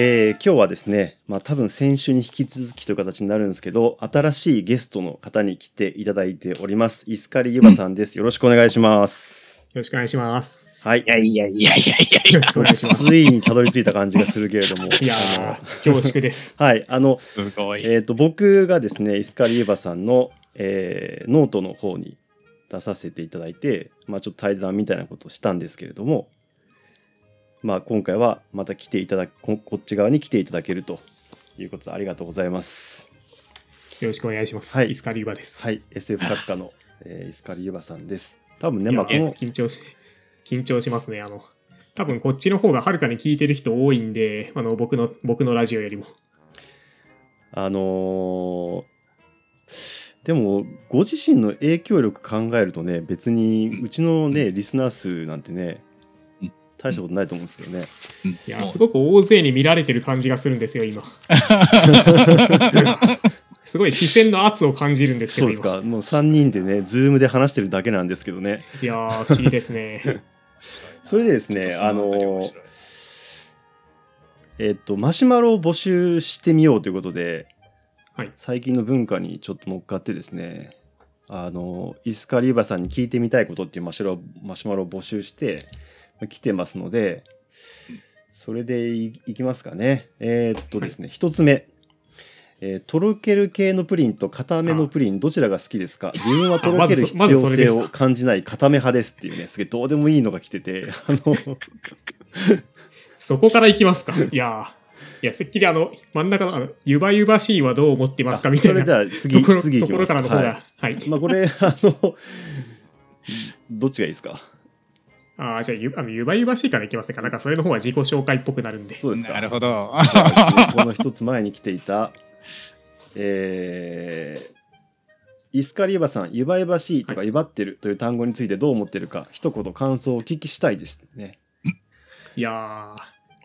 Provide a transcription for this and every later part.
えー今日はですね、まあ多分先週に引き続きという形になるんですけど、新しいゲストの方に来ていただいております。イスカリユバさんです。よろしくお願いします。よろしくお願いします。はいい。やいやいやいやいやいやよろしくお願いします。ついにたどり着いた感じがするけれども。いやあのー、恐縮です。はい。あの、すごい。えっ、と、僕がですね、イスカリユバさんの、えーノートの方に出させていただいて、まあちょっと対談みたいなことをしたんですけれども、まあ今回はまた来ていただく、ここっち側に来ていただけるということでありがとうございます。よろしくお願いします。はいイスカリューバです。はい。SF 作家の、えーイスカリユバさんです。多分ね、まあこの、緊張し、緊張しますね。あの、多分こっちの方がはるかに聞いてる人多いんで、あの、僕の、僕のラジオよりも。あのーでも、ご自身の影響力考えるとね、別にうちのね、リスナー数なんてねうん、大したことないと思うんですけどね。いや、すごく大勢に見られてる感じがするんですよ、今。すごい視線の圧を感じるんですけど、今。そうですか。もう3人でね、ズームで話してるだけなんですけどね。いやー、不思議ですね。それでですね、あのーえっと、マシュマロを募集してみようということで、はい最近の文化にちょっと乗っかってですね、あの、イスカリーバさんに聞いてみたいことっていうマシュマロマシュマロを募集して、来てますので、それでいいきますかね。えーっとですね、一、つ目。えーとろける系のプリンと固めのプリン、どちらが好きですか？自分はとろける必要性を感じない固め派ですっていうね、すげえどうでもいいのが来てて、あの、そこから行きますか？いやー。いや、せっきりあの、真ん中の、あの、ゆばゆばしいはどう思ってますか？みたいな。それじゃあ次、次いきます。ところからの方はが、はい。い。まあこれ、あの、どっちがいいですか？ああ、じゃあゆ、あの、ゆばゆばしいからいきますか？なんか、それの方が自己紹介っぽくなるんで。そうですか。なるほど。この一つ前に来ていた、えー、イスカリーバさん、ゆばゆばしいとかゆばってるという単語についてどう思ってるか、一言感想をお聞きしたいですね。いやー、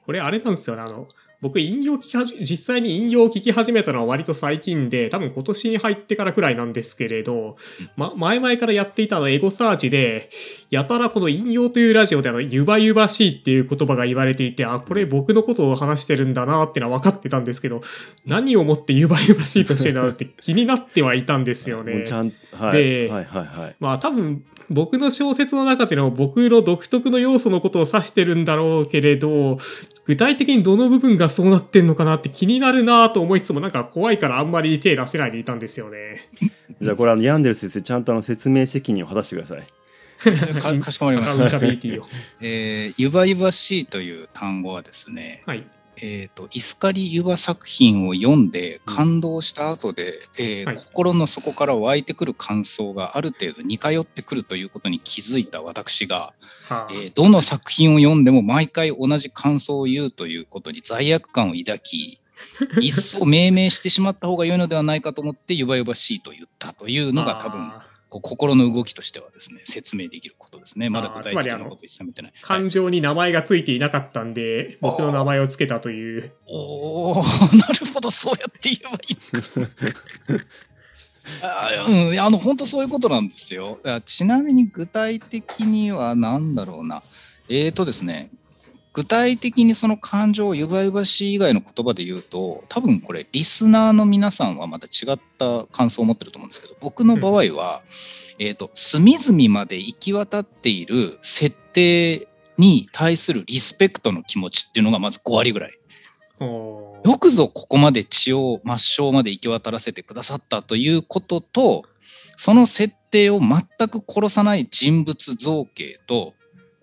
これあれなんですよね。あの、僕、引用聞きはじ、実際に引用を聞き始めたのは割と最近で、多分今年に入ってからくらいなんですけれど、ま、前々からやっていたあのエゴサーチで、やたらこの引用というラジオであの、ゆばゆばしいっていう言葉が言われていて、あ、これ僕のことを話してるんだなってのは分かってたんですけど、何をもってゆばゆばしいとしてるんだろうって気になってはいたんですよねち。ゃん、はい。ではいはいはい。まあ多分僕の小説の中での僕の独特の要素のことを指してるんだろうけれど、具体的にどの部分がそうなってんのかなって気になるなと思いつつもなんか怖いからあんまり手出せないでいたんですよね。じゃあこれあの、ヤンデル先生、ちゃんとあの説明責任を果たしてください。かかしこまりまアした。えーゆばゆばしいという単語はですね、はい。えー、とイスカリ・ユバ作品を読んで感動した後で、えーはい。心の底から湧いてくる感想がある程度似通ってくるということに気づいた私が、はあ。えーどの作品を読んでも毎回同じ感想を言うということに罪悪感を抱き 一層命名してしまった方が良いのではないかと思ってゆばゆばしいと言ったというのが多分あこう心の動きとしてはですね説明できることですねまだ具体的なこと一切見てない。ー感情に名前がついていなかったんで、僕の名前をつけたという。おお なるほどそうやって言えばいい あーうん、いやあの本当そういうことなんですよ。ちなみに具体的には何だろうな。えーとですね、具体的にその感情をゆばゆばしい以外の言葉で言うと、多分これリスナーの皆さんはまた違った感想を持ってると思うんですけど、僕の場合は、えーと隅々まで行き渡っている設定に対するリスペクトの気持ちっていうのがまず5割ぐらい。よくぞここまで血を抹消まで行き渡らせてくださったということとその設定を全く殺さない人物造形と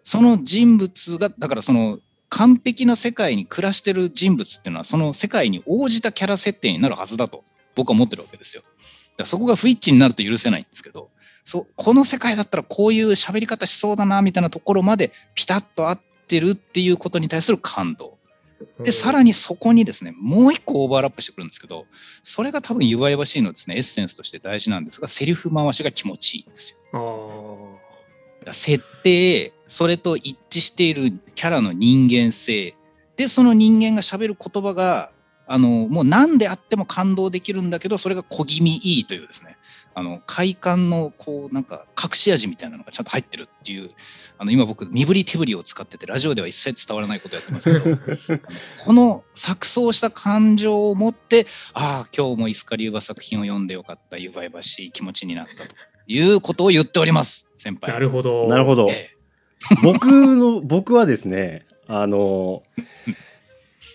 その人物がだからその完璧な世界に暮らしてる人物っていうのはその世界に応じたキャラ設定になるはずだと僕は思ってるわけですよ。だそこが不一致になると許せないんですけどそこの世界だったらこういう喋り方しそうだなみたいなところまでピタッと合ってるっていうことに対する感動。で、さらにそこにですね、もう一個オーバーラップしてくるんですけど、それが多分ゆばゆばしいのですね、エッセンスとして大事なんですが、セリフ回しが気持ちいいんですよ。設定、それと一致しているキャラの人間性、で、その人間が喋る言葉が、あの、もう何であっても感動できるんだけど、それが小気味いいというですね、あの、快感の、こう、なんか、隠し味みたいなのがちゃんと入ってるっていう、あの、今僕、身振り手振りを使ってて、ラジオでは一切伝わらないことやってますけど、この錯綜した感情を持って、ああ、今日もイスカリューバ作品を読んでよかった、ゆばゆばしい気持ちになったということを言っております、先輩。なるほど。なるほど。え 僕の、僕はですね、あの、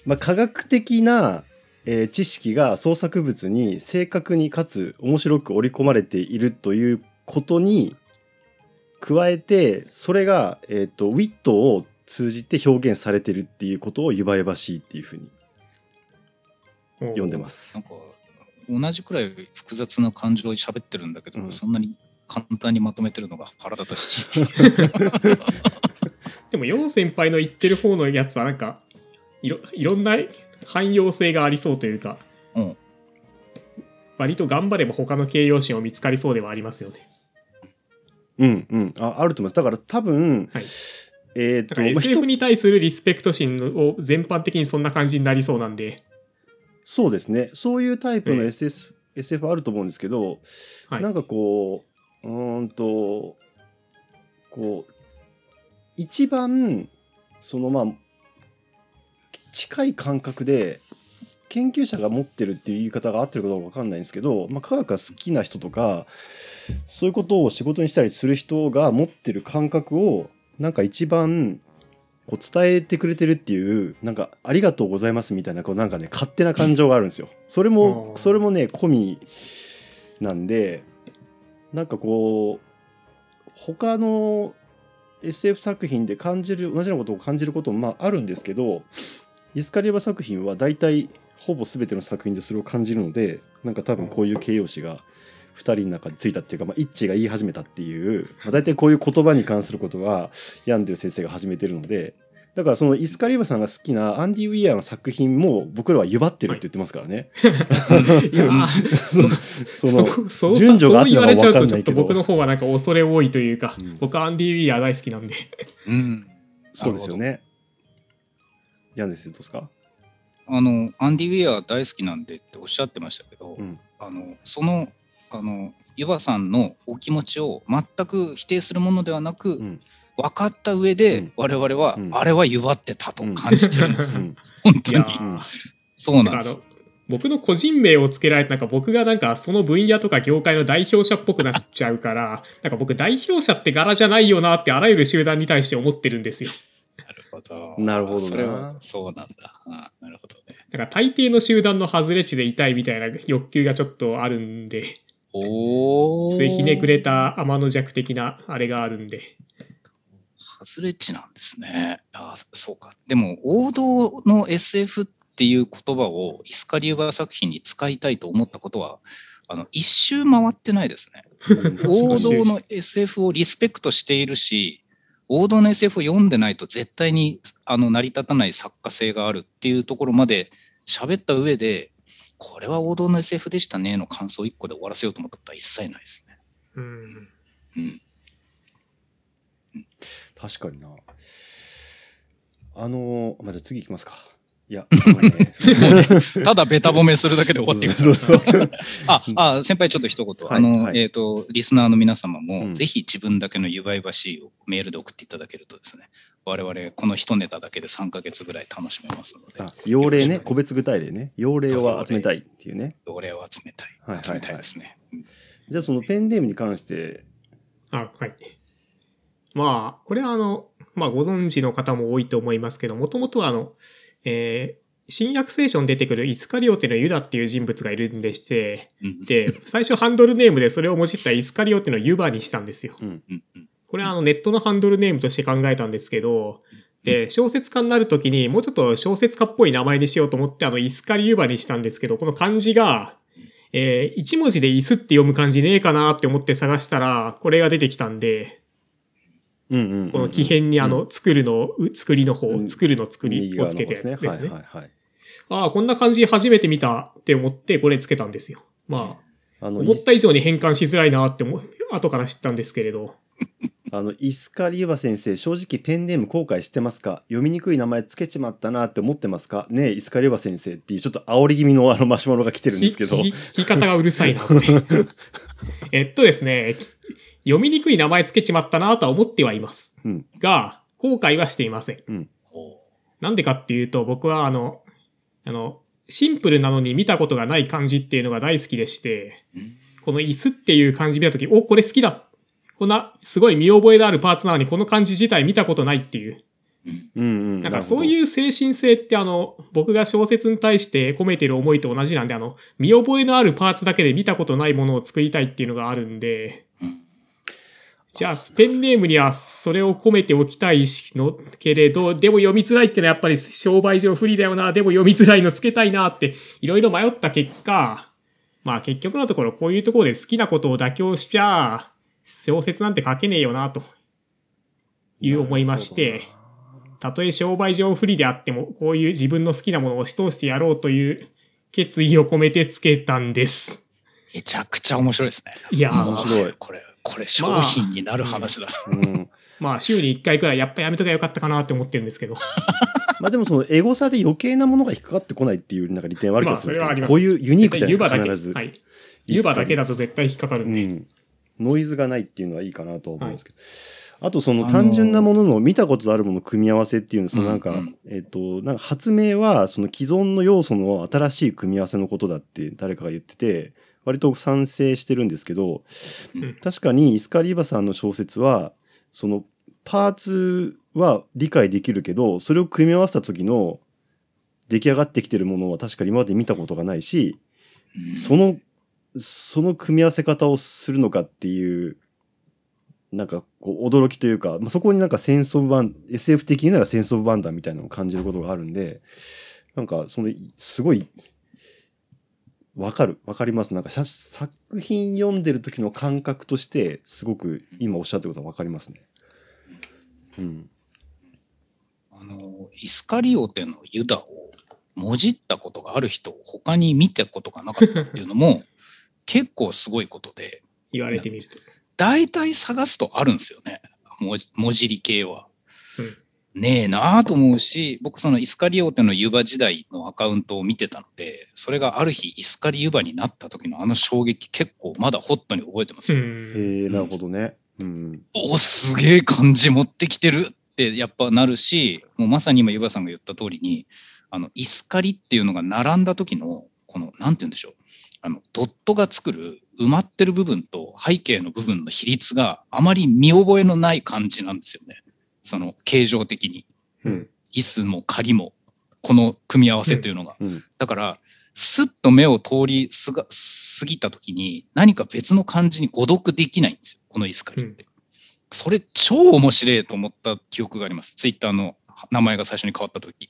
まあ、科学的な、えー知識が創作物に正確にかつ面白く織り込まれているということに加えて、それが、えっ、と、ウィットを通じて表現されてるっていうことをゆばゆばしいっていうふうに読んでますなん。か同じくらい複雑な感情で喋ってるんだけど、うんそんなに簡単にまとめてるのが腹立たしい。でも、ヨン先輩の言ってる方のやつはなんか、いろ、いろんな汎用性がありそうというか、うん割と頑張れば他の形容詞も見つかりそうではありますよね。うんうん。あ、あると思います。だから多分、はいえっ、と、SF に対するリスペクト心を全般的にそんな感じになりそうなんで、そうですね。そういうタイプのええ SS、SF あると思うんですけど、はいなんかこう、うーんと、こう、一番、そのまあ、近い感覚で、研究者が持ってるっていう言い方が合ってるかどうかわかんないんですけど、まあ、科学が好きな人とか、そういうことを仕事にしたりする人が持ってる感覚を、なんか一番、こう伝えてくれてるっていう、なんか、ありがとうございますみたいな、こうなんかね、勝手な感情があるんですよ。それもそれもね、込みなんで、なんかこう、他の SF 作品で感じる、同じようなことを感じることもまああるんですけど、イスカリエバ作品は大体ほぼ全ての作品でそれを感じるので、なんか多分こういう形容詞が2人の中でついたっていうか、まあ、イッチが言い始めたっていう、まあ、大体こういう言葉に関することはヤンデル先生が始めてるので、だからそのイスカリエバさんが好きなアンディ・ウィアーの作品も僕らはゆばってるって言ってますからね。いやー、そのそそう順序がそう言われちゃうとちょっと合ってるのか分かんないけど。僕の方はなんか恐れ多いというか、うん。僕はアンディ・ウィアー大好きなんで。うん。そうですよね。ヤンデル先生どうですか？あのアンディ・ウィアー大好きなんでっておっしゃってましたけど、うん。あのそのあのユバさんのお気持ちを全く否定するものではなく、うん分かった上で、うん。我々は、うん。あれは祝ってたと感じてるんです、うん。本当に。そうなんです。僕の個人名をつけられて、なんか僕がなんかその分野とか業界の代表者っぽくなっちゃうから、なんか僕代表者って柄じゃないよなってあらゆる集団に対して思ってるんですよ。なるほど。なるほどな。それはそうなんだ。あなるほどね。なんか大抵の集団の外れ値でいたいみたいな欲求がちょっとあるんで、おおひねくれた天の弱的なあれがあるんで。外れ値なんですね。あそうか。でも、王道の SF っていう言葉をイスカリューバー作品に使いたいと思ったことは、あの、一周回ってないですね。王道の SF をリスペクトしているし、王道の SF を読んでないと絶対にあの成り立たない作家性があるっていうところまで喋った上で、これは王道の SF でしたねの感想1個で終わらせようと思ったことは一切ないですね。うん。うん。確かにな。あのー、まあ、じゃあ次行きますか。いや、ただベタ褒めするだけで終わっていく。あ、あ、先輩ちょっと一言。はいあの、はいえっ、と、リスナーの皆様も、うんぜひ自分だけのゆばゆばしいをメールで送っていただけるとですね、我々この一ネタだけで3ヶ月ぐらい楽しめますのであ、要例ね、個別具体例ね。要例を集めたいっていうね。お礼を集めたい。集めたいですね。うんじゃあそのペンネームに関して、あ、はい。まあ、これはあの、まあご存知の方も多いと思いますけど、もともとはあの、えー新約聖書に出てくるイスカリオテのユダっていう人物がいるんでして、うんで、最初ハンドルネームでそれをもじったイスカリオテのユバにしたんですよ。これはあのネットのハンドルネームとして考えたんですけど、で、小説家になるときにもうちょっと小説家っぽい名前にしようと思ってあのイスカリユバにしたんですけど、この漢字が、えー一文字でイスって読む漢字ねえかなって思って探したら、これが出てきたんで。この木片にあの、作るの、う作りの方、うん作るの作りをつけたやつ方ですね。はいはいはい。ああ、こんな感じ初めて見たって思って、これつけたんですよ。まあ、あの、思った以上に変換しづらいなって後から知ったんですけれど。あの、イスカリユバ先生、正直ペンネーム後悔してますか？読みにくい名前つけちまったなって思ってますか？ねえ、イスカリユバ先生っていうちょっと煽り気味のあのマシュマロが来てるんですけど。聞き方がうるさいな。えっとですね、読みにくい名前つけちまったなとは思ってはいます。うん。が、後悔はしていません。おなんでかっていうと、僕はあの、あの、シンプルなのに見たことがない漢字っていうのが大好きでして、うんこの椅子っていう漢字見たとき、お、これ好きだ。こんな、すごい見覚えのあるパーツなのに、この漢字自体見たことないっていう。うんうんうん。なんかそうう。いう精神性ってあの、僕が小説に対して込めてる思いと同じなんで、あの、見覚えのあるパーツだけで見たことないものを作りたいっていうのがあるんで、うんじゃあ、ペンネームにはそれを込めておきたいのけれど、でも読みづらいってのはやっぱり商売上不利だよな、でも読みづらいのつけたいなって、いろいろ迷った結果、まあ結局のところこういうところで好きなことを妥協しちゃ、小説なんて書けねえよな、という思いまして、たとえ商売上不利であっても、こういう自分の好きなものを押し通してやろうという決意を込めてつけたんです。めちゃくちゃ面白いですね。いやー、面白いこれ、これ商品になる話だ。うん。まあ週に1回くらいやっぱやめとけばよかったかなって思ってるんですけど。まあでもそのエゴサで余計なものが引っかかってこないっていうなんか利点はあるけど、こういうユニークじゃないですか。必ず。はい。湯葉だけだと絶対引っかかるんで。うん。ノイズがないっていうのはいいかなと思うんですけど。あとそのあのー単純なものの見たことあるものの組み合わせっていうのそのなんか、うんうんえっ、と、なんか発明はその既存の要素の新しい組み合わせのことだって誰かが言ってて、割と賛成してるんですけど、うん。確かにイスカリーバさんの小説は、そのパーツは理解できるけど、それを組み合わせた時の出来上がってきてるものは確かに今まで見たことがないし、うん。その、その組み合わせ方をするのかっていう、なんかこう驚きというか、まあ、そこになんかセンスオブバン、SF 的にならセンスオブバンダーみたいなのを感じることがあるんで、なんかその、すごい、わかる、わかります。なんか写作品読んでる時の感覚として、すごく今おっしゃってることはわかりますね。うん。あの、イスカリオテのユダをもじったことがある人を他に見たことがなかったっていうのも 結構すごいことで、言われてみると。大体探すとあるんですよね。もじもじり系は。うんねえなあと思うし、僕そのイスカリオテのユバ時代のアカウントを見てたので、それがある日イスカリユバになった時のあの衝撃結構まだホットに覚えてますよ。うん。へえ、なるほどね。うん。おすげえ感じ持ってきてるってやっぱなるし、もうまさに今ユバさんが言った通りに、あのイスカリっていうのが並んだ時のこのなんて言うんでしょう。あのドットが作る埋まってる部分と背景の部分の比率があまり見覚えのない感じなんですよね。その形状的に。うん。椅子も仮もこの組み合わせというのが。うん。だから、スッと目を通りすが過ぎた時に何か別の感じに誤読できないんですよ。このイスカリって。それ超面白いと思った記憶があります。ツイッターの名前が最初に変わった時。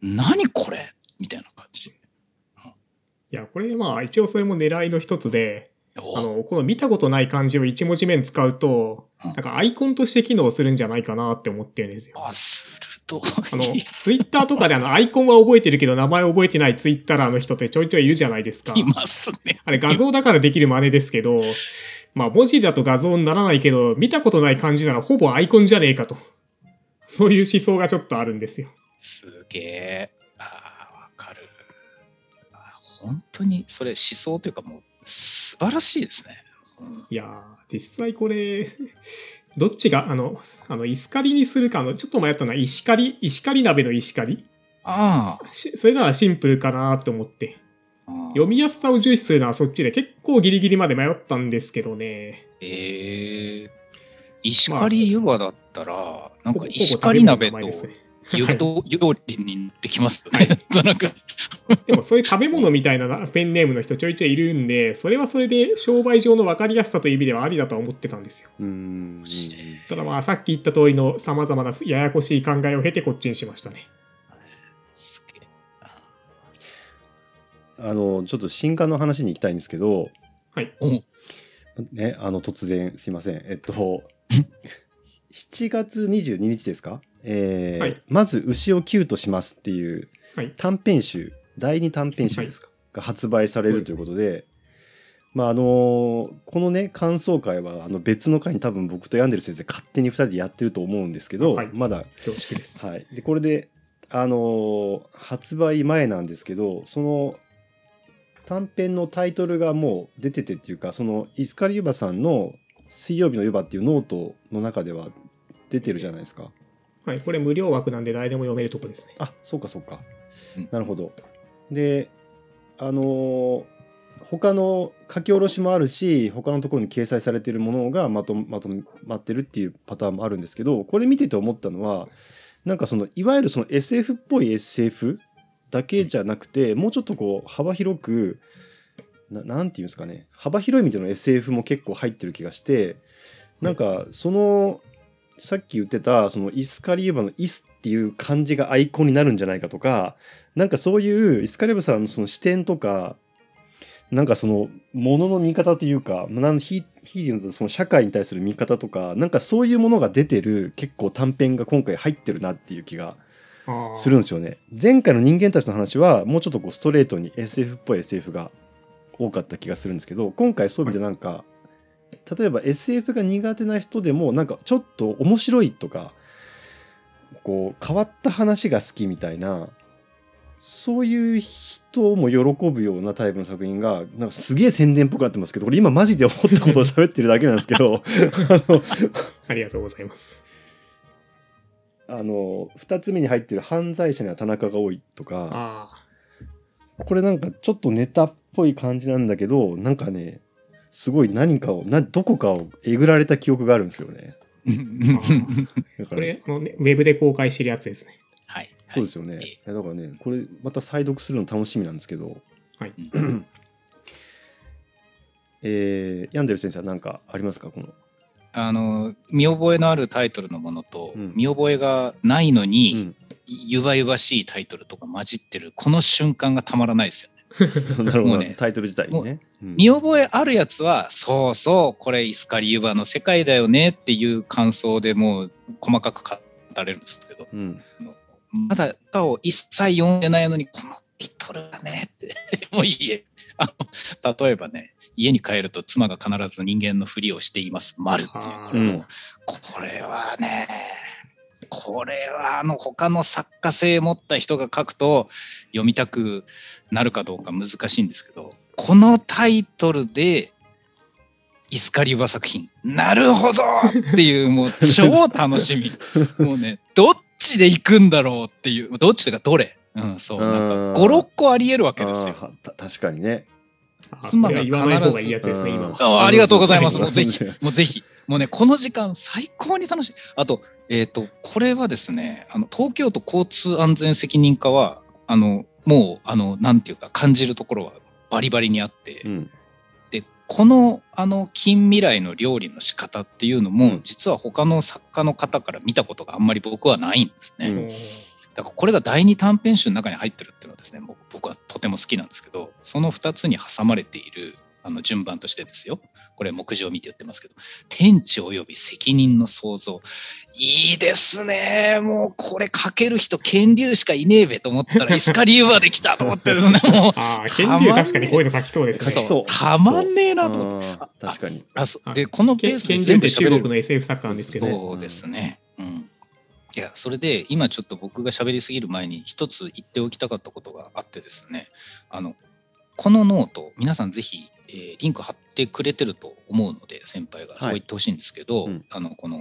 何これみたいな感じ。いや、これまあ一応それも狙いの一つで、おあの、この見たことない漢字を一文字目に使うと、うんなんかアイコンとして機能するんじゃないかなって思ってるんですよ。あ、すると。あの、ツイッターとかであの、アイコンは覚えてるけど名前覚えてないツイッターの人ってちょいちょいいるじゃないですか。いますね。あれ画像だからできる真似ですけど、まあ文字だと画像にならないけど、見たことない漢字ならほぼアイコンじゃねえかと。そういう思想がちょっとあるんですよ。すげえ。ああ、わかる。あ本当にそれ思想というかもう素晴らしいですね。うんいやー、実際これ、どっちが、あの、あの、石狩りにするか、あの、ちょっと迷ったのは、石狩り、石狩り鍋の石狩りあしそれならシンプルかなと思って。あ。ああ読みやすさを重視するのはそっちで結構ギリギリまで迷ったんですけどね。ええ石狩湯葉だったら、なんか石狩鍋とほぼ食べ物の名前ですね湯と料理にできますよね。なんかでもそういう食べ物みたいななペンネームの人ちょいちょいいるんで、それはそれで商売上の分かりやすさという意味ではありだとは思ってたんですよ。うん。ただまあさっき言った通りの様々なややこしい考えを経てこっちにしましたね。すげえあの、ちょっと新刊の話に行きたいんですけど、はい。おね、あの、突然、すいません。えっと、7月22日ですか？えーはいまず、牛をキューとしますっていうはい。短編集、第2短編集ですか、が発売されるということで、まああのこのね感想会はあの別の回に多分僕とヤンデル先生勝手に2人でやってると思うんですけど、はいまだ恐縮です。はい。で、これで、あのー発売前なんですけど、その短編のタイトルがもう出ててっていうか、そのイスカリユバさんの水曜日のユバっていうノートの中では出てるじゃないですか。はい、これ無料枠なんで誰でも読めるとこですね。あ、そうかそうかうん。なるほど。で、あのー他の書き下ろしもあるし、他のところに掲載されているものがまとまとまってるっていうパターンもあるんですけど、これ見てて思ったのは、なんかその、いわゆるその SF っぽい SF だけじゃなくて、もうちょっとこう、幅広く、ななんていうんですかね、幅広い意味での SF も結構入ってる気がして、なんか、その、さっき言ってた、そのイスカリエバのイスっていう漢字がアイコンになるんじゃないかとか、なんかそういうイスカリエバさんのその視点とか、なんかその、ものの見方というか、なんヒヒーのその社会に対する見方とか、なんかそういうものが出てる結構短編が今回入ってるなっていう気がするんですよね。前回の人間たちの話はもうちょっとこうストレートに SF っぽい SF が多かった気がするんですけど今回そういう意味でなんか、例えば SF が苦手な人でもなんかちょっと面白いとかこう変わった話が好きみたいなそういう人も喜ぶようなタイプの作品がなんかすげえ宣伝っぽくなってますけどこれ今マジで思ったことを喋ってるだけなんですけど ありがとうございます。あの2つ目に入ってる犯罪者には田中が多いとかあこれなんかちょっとネタっぽい感じなんだけどなんかねすごい何かをなどこかをえぐられた記憶があるんですよね。これ、あのね、ウェブで公開してるやつですね。はい。そうですよね、い。やだからねこれまた再読するの楽しみなんですけど。はい。えー、ヤンデル先生は何かありますか？この。あの見覚えのあるタイトルのものと、うん。見覚えがないのに、うん。ゆばゆばしいタイトルとか混じってるこの瞬間がたまらないですよ。ね。なるほど、もうねタイトル自体にね、うん。見覚えあるやつはそうそうこれイスカリユバの世界だよねっていう感想でもう細かく語れるんですけど。うん。まだ歌を一切読んでないのにこのタイトルがねってもういいえ。あの例えばね家に帰ると妻が必ず人間のふりをしています丸っていう。これも、うんこれはねこれはあの他の作家性持った人が書くと読みたくなるかどうか難しいんですけどこのタイトルでイスカリバ作品なるほどっていうもう超楽しみ。もうねどっちで行くんだろうっていうどっちというかどれ。うんそうなんか56個ありえるわけですよ。確かにね。あ妻がこれは言わない方がいいやつですね、必ず今は。あありがとうございます。うんもうぜひ、もうぜひ。もうね、この時間最高に楽しい。あと、えっ、と、これはですね、あの、東京都交通安全責任課は、あの、もう、あの、なんていうか、感じるところはバリバリにあって、うんで、この、あの、近未来の料理の仕方っていうのも、うん実は他の作家の方から見たことがあんまり僕はないんですね。うんだからこれが第二短編集の中に入ってるっていうのはですね僕僕はとても好きなんですけどその2つに挟まれているあの順番としてですよ。これ目次を見て言ってますけど。天地及び責任の創造。いいですね。もうこれ書ける人剣竜しかいねえべと思ったらイスカリウバできたと思ってですね。もうああ、たまんね剣竜確かにこういうの書きそうですね。書きそう。たまんねえなと思って。確かに。あそあでこのペースで全部中国の SF 作家なんですけど、そうですね。うん。いや、それで今ちょっと僕が喋りすぎる前に一つ言っておきたかったことがあってですね、あの、このノート、皆さんぜひ、えーリンク貼ってくれてると思うので、先輩がそう言ってほしいんですけど、うん。あの、この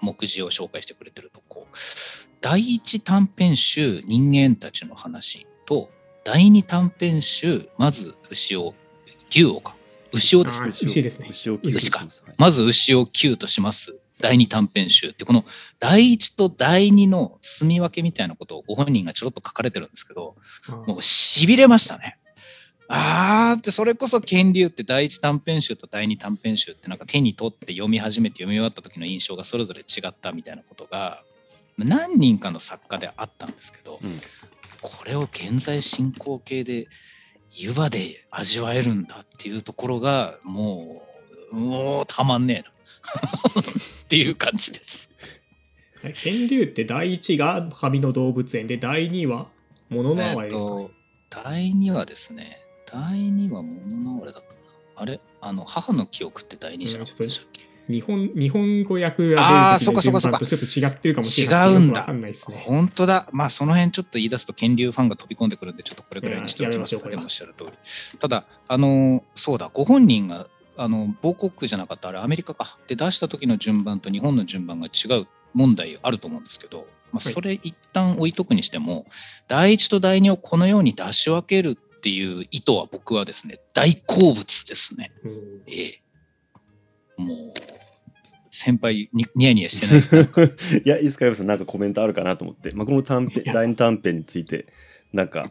目次を紹介してくれてるとこう、第一短編集人間たちの話と、第二短編集まず牛を、牛をか、牛をですね。牛ですね。牛を牛かはいまず牛を9とします。第二短編集って、この第一と第二の住み分けみたいなことをご本人がちょろっと書かれてるんですけど、あもう痺れましたね。あーって、それこそ剣竜って第一短編集と第二短編集ってなんか手に取って読み始めて読み終わった時の印象がそれぞれ違ったみたいなことが何人かの作家であったんですけど、うんこれを現在進行形で湯葉で味わえるんだっていうところがもうもうたまんねえな っていう感じです。剣竜って第1が旅の動物園で第2は物のえっ哀れですか？ねと。第2はですね第2は物のあれだったかなあれ？あの、母の記憶って第二じゃなかったでしたっけ、日本、日本語訳が出る時のそっかそっかそっか順番とちょっと違ってるかもしれない。違うんだんね。本当だ。まあ、その辺ちょっと言い出すと、剣流ファンが飛び込んでくるんで、ちょっとこれぐらいにしておきますうでもおっしゃる通り。ただ、あの、そうだ、ご本人が、あの、亡国じゃなかった、あれ、アメリカか。で、出した時の順番と日本の順番が違う問題あると思うんですけど、まあ、はいそれ一旦置いとくにしても、第一と第二をこのように出し分けるっていう意図は僕はですね、大好物ですね。うんええ。もう、先輩にニヤニヤしてない。いや、いつかさんなんかコメントあるかなと思って、まあ、この短編、第二短編について、なんか、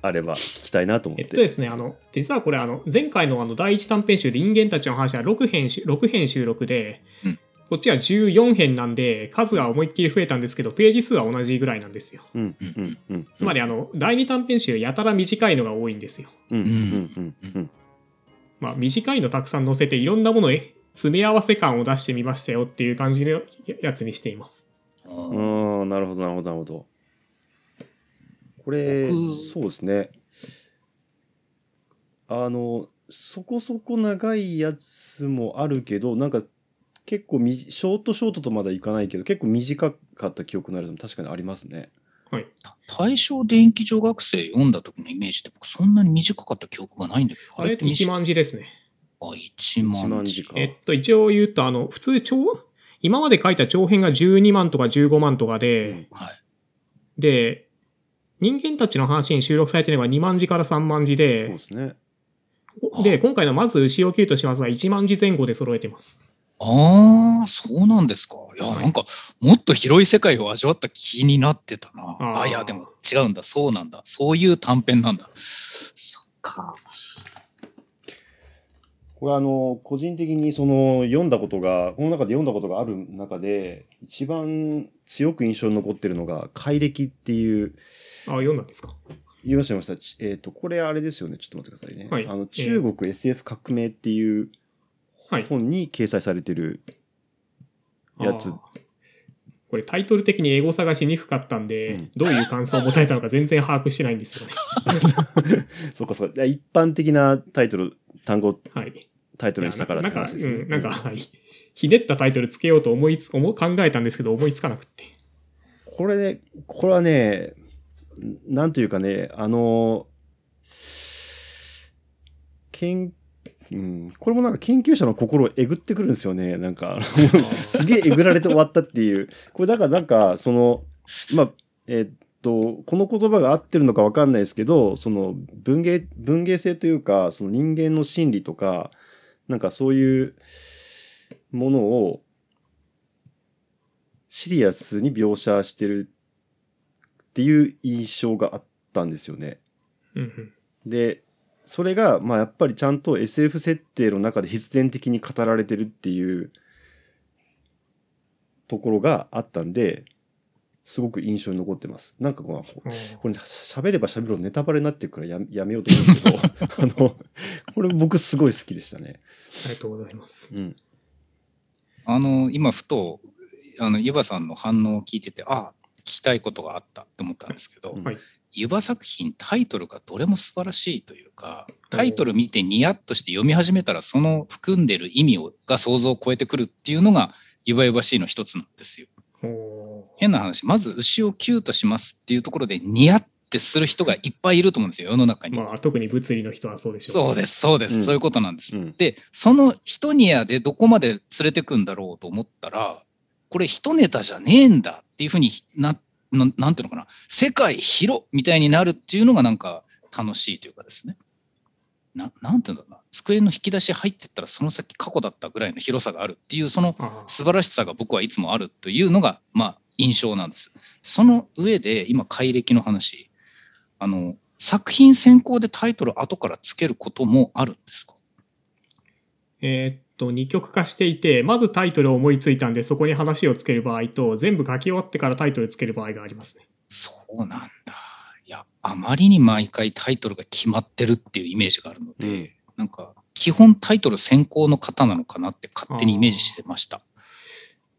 あれば聞きたいなと思って。えっとですね、あの、実はこれ、あの、前回のあの、第一短編集で人間たちの話は6編し、6編収録で、うんこっちは14編なんで、数が思いっきり増えたんですけど、ページ数は同じぐらいなんですよ。うん、うん、うん。つまり、あの、第二短編集やたら短いのが多いんですよ。うん、うん、うん、うん。まあ、短いのたくさん載せて、いろんなものへ詰め合わせ感を出してみましたよっていう感じのややつにしています。ああなるほど、なるほど、なるほど。これ僕、そうですね。あの、そこそこ長いやつもあるけど、なんか結構みじ、ショートショートとまだいかないけど、結構短かった記憶のあるのも確かにありますね。大正電気女学生読んだ時のイメージって僕そんなに短かった記憶がないんだけど。あれ？って1万字ですね。あ、1万1万字字か。えっと、一応言うと、あの、普通長、今まで書いた長編が12万とか15万とかで、はい。で、人間たちの話に収録されているのが2万字から3万字そうでで、すね。で、今回のまず牛を切るとしますが、1万字前後で揃えてます。ああ、そうなんですか。いや、はいなんか、もっと広い世界を味わった気になってたな。あーあいや、でも違うんだ。そうなんだ。そういう短編なんだ。そっか。これあの、個人的にその読んだことが、この中で読んだことがある中で、一番強く印象に残ってるのが、怪歴っていう、あ、読んだんですか？言いました言いました。ちえっ、と、これあれですよね。ちょっと待ってくださいね。はいあの、中国 SF 革命っていうはい。本に掲載されてるやつあーこれタイトル的に英語探しにくかったんで、うんどういう感想を持たれたのか全然把握してないんですよね。そっかそっか。一般的なタイトル、単語、はい。タイトルにしたからってなんか、話ですね。うん、なんか、はい。ひねったタイトルつけようと思いつ、考えたんですけど、思いつかなくって。これね、これはね、なんというかね、あの、研、うん、これもなんか研究者の心をえぐってくるんですよね。なんか、すげええぐられて終わったっていう。これだからなんか、その、まあ、えっと、この言葉が合ってるのかわかんないですけど、その文芸、文芸性というか、その人間の心理とか、なんかそういうものをシリアスに描写してるっていう印象があったんですよね。で、それが、まあやっぱりちゃんと SF 設定の中で必然的に語られてるっていうところがあったんで、すごく印象に残ってます。なんかこの、あーこれ喋れば喋るほどネタバレになってるからややめようと思うんですけど、あの、これ僕すごい好きでしたね。ありがとうございます。うん。あの、今、ふと、あの、ゆばさんの反応を聞いてて、あ聞きたいことがあったって思ったんですけど、はいゆば作品タイトルがどれも素晴らしいというかタイトル見てニヤッとして読み始めたらその含んでる意味をが想像を超えてくるっていうのがゆばゆばしいの一つなんですよ。変な話まず牛をキューとしますっていうところでニヤってする人がいっぱいいると思うんですよ世の中に。まあ、特に物理の人はそうでしょそうですそうです、うんそういうことなんです。うん。でその一ニヤでどこまで連れてくんだろうと思ったらこれ一ネタじゃねえんだっていうふうになななんていうのかな。世界広みたいになるっていうのがなんか楽しいというかですね。ななんていうんだろうな。机の引き出し入ってったらその先過去だったぐらいの広さがあるっていうその素晴らしさが僕はいつもあるというのがまあ印象なんです。その上で今改暦の話。あの作品先行でタイトル後からつけることもあるんですか？えーっと、二極化していて、まずタイトルを思いついたんで、そこに話をつける場合と、全部書き終わってからタイトルつける場合がありますね。そうなんだ。いや、あまりに毎回タイトルが決まってるっていうイメージがあるので、うんなんか、基本タイトル先行の方なのかなって勝手にイメージしてました。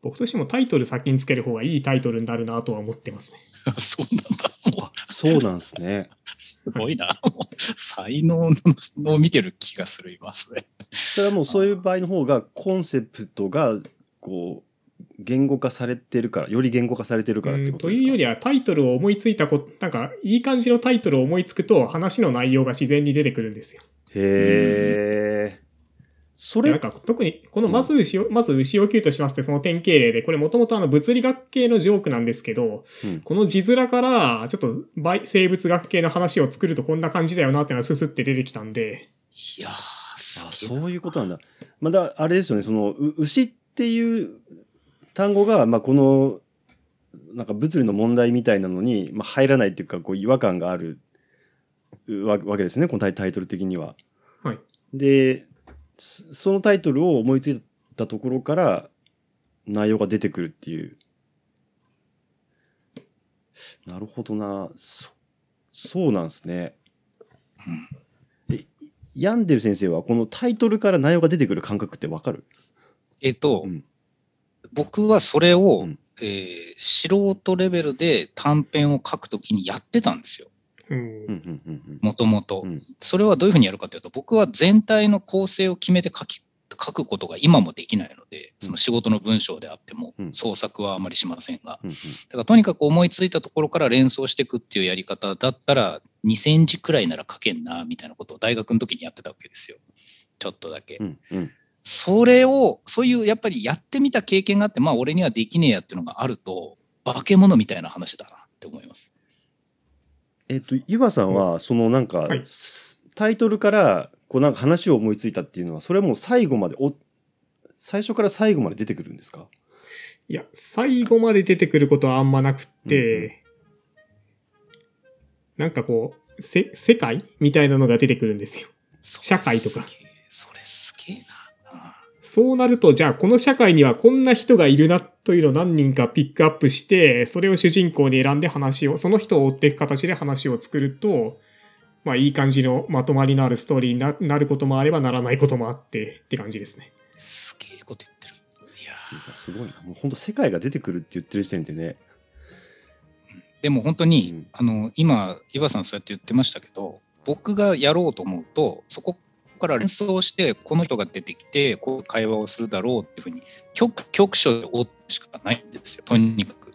僕としてもタイトル先につける方がいいタイトルになるなとは思ってますね。そうなんだ。もう、そうなんですね。すごいな。もう、才能のを見てる気がする、今、それ。それはもうそういう場合の方がコンセプトがこう言語化されてるからより言語化されてるからってことですか？いうよりはタイトルを思いついたこなんかいい感じのタイトルを思いつくと話の内容が自然に出てくるんですよ。へえそれなんか特にこのまず牛を、まず牛を9としますってその典型例で、これもともとあの物理学系のジョークなんですけど、うん。この字面からちょっとバイ生物学系の話を作るとこんな感じだよなっていうのがススって出てきたんで、いやー、そういうことなんだ。まだあれですよねそのう牛っていう単語が、まあ、このなんか物理の問題みたいなのに、まあ、入らないっていうかこう違和感があるわわけですねこのタイタイトル的には。はい。でそそのタイトルを思いついたところから内容が出てくるっていう。なるほどな。そそうなんですね。え病んでる先生はこのタイトルから内容が出てくる感覚ってわかる？えっと、うん僕はそれを、うんえー素人レベルで短編を書くときにやってたんですよ。うんうんうんうんもともとうん。それはどういうふうにやるかというと、僕は全体の構成を決めて書き書くことが今もできないので、その仕事の文章であってもうん創作はあまりしませんが、だからとにかく思いついたところから連想していくっていうやり方だったら、2センチくらいなら書けんな、みたいなことを大学の時にやってたわけですよ。ちょっとだけ。うんうんそれを、そういうやっぱりやってみた経験があって、まあ俺にはできねえやっていうのがあると、化け物みたいな話だなって思います。えっと、ゆばさんは、そのなんか、はい。すタイトルから、こうなんか話を思いついたっていうのは、それはもう最後まで、お、最初から最後まで出てくるんですか？いや、最後まで出てくることはあんまなくって、なんかこう、せ、世界みたいなのが出てくるんですよ。社会とかそうなると、じゃあこの社会にはこんな人がいるなというのを何人かピックアップして、それを主人公に選んで話を、その人を追っていく形で話を作ると、まあいい感じのまとまりのあるストーリーにななることもあればならないこともあってって感じですね。すげえこと言ってる。いやすごいな。もう本当世界が出てくるって言ってる時点でね。でも本当に、うんあの今岩さんそうやって言ってましたけど僕がやろうと思うとそこから連想してこの人が出てきてこう会話をするだろうっていうふうに局局所で追うしかないんですよとにかく。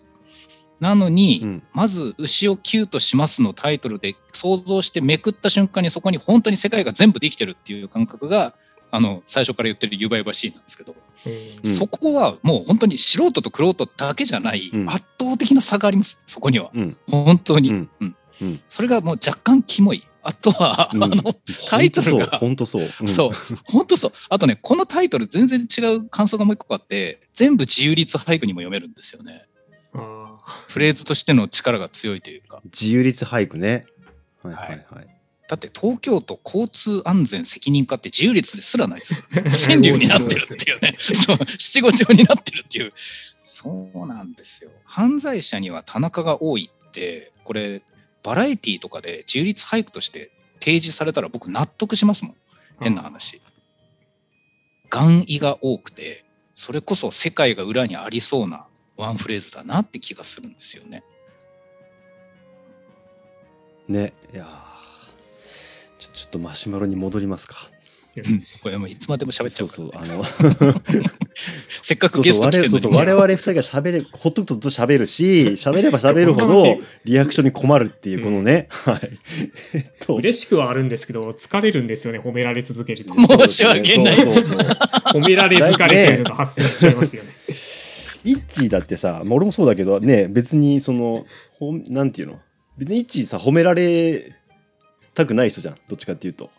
なのに、うん。まず「牛をキューとします」のタイトルで想像してめくった瞬間にそこに本当に世界が全部できてるっていう感覚があの最初から言ってるゆばゆばしいなんですけど、うんうん。そこはもう本当に素人と玄人だけじゃないうん。圧倒的な差がありますそこには。うん。本当に、うん。うん。うん。それがもう若干キモいあとは、うんあのタイトルが本当そう。そう本当そうあとねこのタイトル全然違う感想がもう一個あって全部自由律俳句にも読めるんですよねあフレーズとしての力が強いというか自由律俳句ね。はいはいはい。だって東京都交通安全責任課って自由律ですらないですよ。川柳になってるっていうね。そう、七五調になってるっていう。そうなんですよ。犯罪者には田中が多いって、これ、バラエティーとかで自由律俳句として提示されたら僕納得しますもん。変な話。願意が多くて、それこそ世界が裏にありそうなワンフレーズだなって気がするんですよね。ね。いやーちょ、ちょっとマシュマロに戻りますか。うんこれもういつまでも喋っちゃそううから、そう。ね。あの、せっかくそうそうゲスト来てる我々そうそうのに。我々二人が喋れ、ほっとくと喋るし、喋れば喋るほどリアクションに困るっていう、このね。はい。えっと、嬉しくはあるんですけど、疲れるんですよね、褒められ続けると。申し訳ないそうそうそう 褒められ疲れというのが発生しちゃいますよね。イッチーだってさ、まあ、俺もそうだけどね、別にその、ほんなんていうの？別にイッチーさ、褒められたくない人じゃん。どっちかっていうと。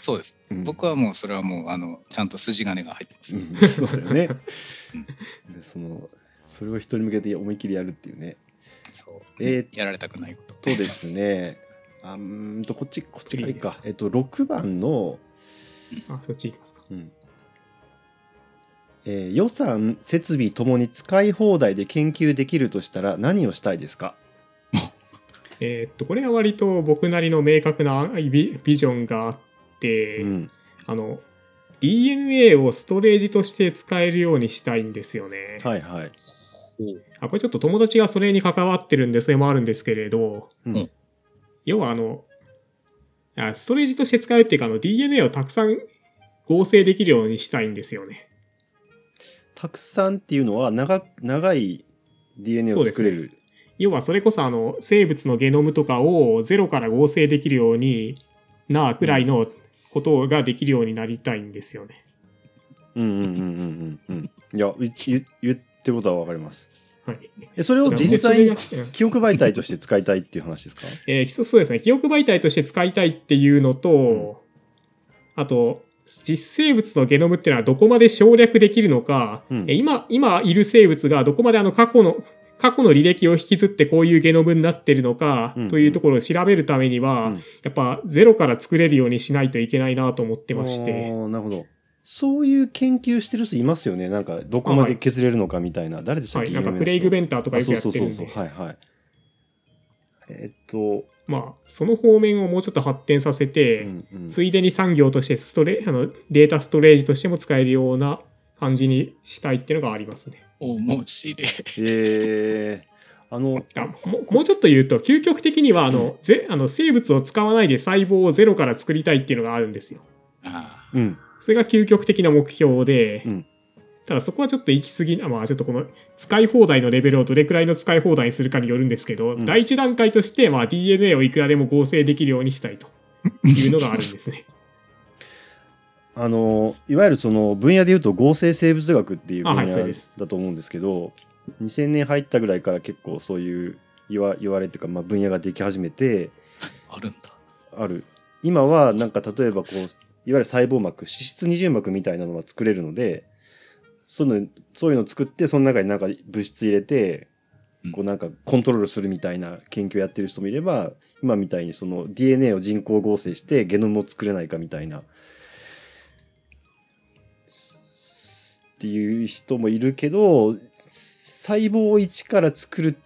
そうです。うん僕はもうそれはもうあのちゃんと筋金が入ってます。うん、そうだよね。うんでその、それを人に向けて思いっきりやるっていうね。そう、えーやられたくないこと。とですね、あんと、こっち、こっちからいいか。えっと、6番の、あ、そっち行きますか。うんえー予算、設備ともに使い放題で研究できるとしたら何をしたいですか？えーっと、これは割と僕なりの明確なビビジョンがあって、うん。あの、DNA をストレージとして使えるようにしたいんですよね。はいはい。あこれちょっと友達がそれに関わってるんで、それもあるんですけれど、うん要はあの、あストレージとして使うっていうか、あの DNA をたくさん合成できるようにしたいんですよね。たくさんっていうのは長長い DNA を作れる。要はそれこそあの生物のゲノムとかをゼロから合成できるようになくらいのことができるようになりたいんですよね。うんうんうんうんうんうん。いやい言言ってることはわかります。はい。えそれを実際に記憶媒体として使いたいっていう話ですか？えーそうそうですね。記憶媒体として使いたいっていうのと、あと、実生物のゲノムっていうのはどこまで省略できるのか、うんえー今、今いる生物がどこまであの過去の、過去の履歴を引きずってこういうゲノムになってるのかうんというところを調べるためには、うんやっぱゼロから作れるようにしないといけないなと思ってまして。なるほど。そういう研究してる人いますよね。なんか、どこまで削れるのかみたいな。誰でしたっけ？はい。なんかクレイグ・ベンターとかよくやってるんであそうそうそう。そう。はいはい。えっと、まあ、その方面をもうちょっと発展させて、うんうんついでに産業としてストレあのデータストレージとしても使えるような感じにしたいっていうのがありますね。面白い。えー、あの、あももうちょっと言うと、究極的にはあの、ぜあの生物を使わないで細胞をゼロから作りたいっていうのがあるんですよ。あうん。それが究極的な目標で、うんただそこはちょっと行き過ぎな、まあちょっとこの使い放題のレベルをどれくらいの使い放題にするかによるんですけど、うん第一段階として、まあ DNA をいくらでも合成できるようにしたいというのがあるんですね。あの、いわゆるその分野でいうと合成生物学っていう分野だと思うんですけど、2000年入ったぐらいから結構そういう言わ言われっていうか、まあ、分野ができ始めて、あるんだ。ある。今はなんか例えばこう、いわゆる細胞膜、脂質二重膜みたいなのが作れるので、そういうのそういうのを作って、その中になんか物質入れてうん、こうなんかコントロールするみたいな研究をやってる人もいれば、今みたいにその DNA を人工合成してゲノムを作れないかみたいな、っていう人もいるけど、細胞を一から作る、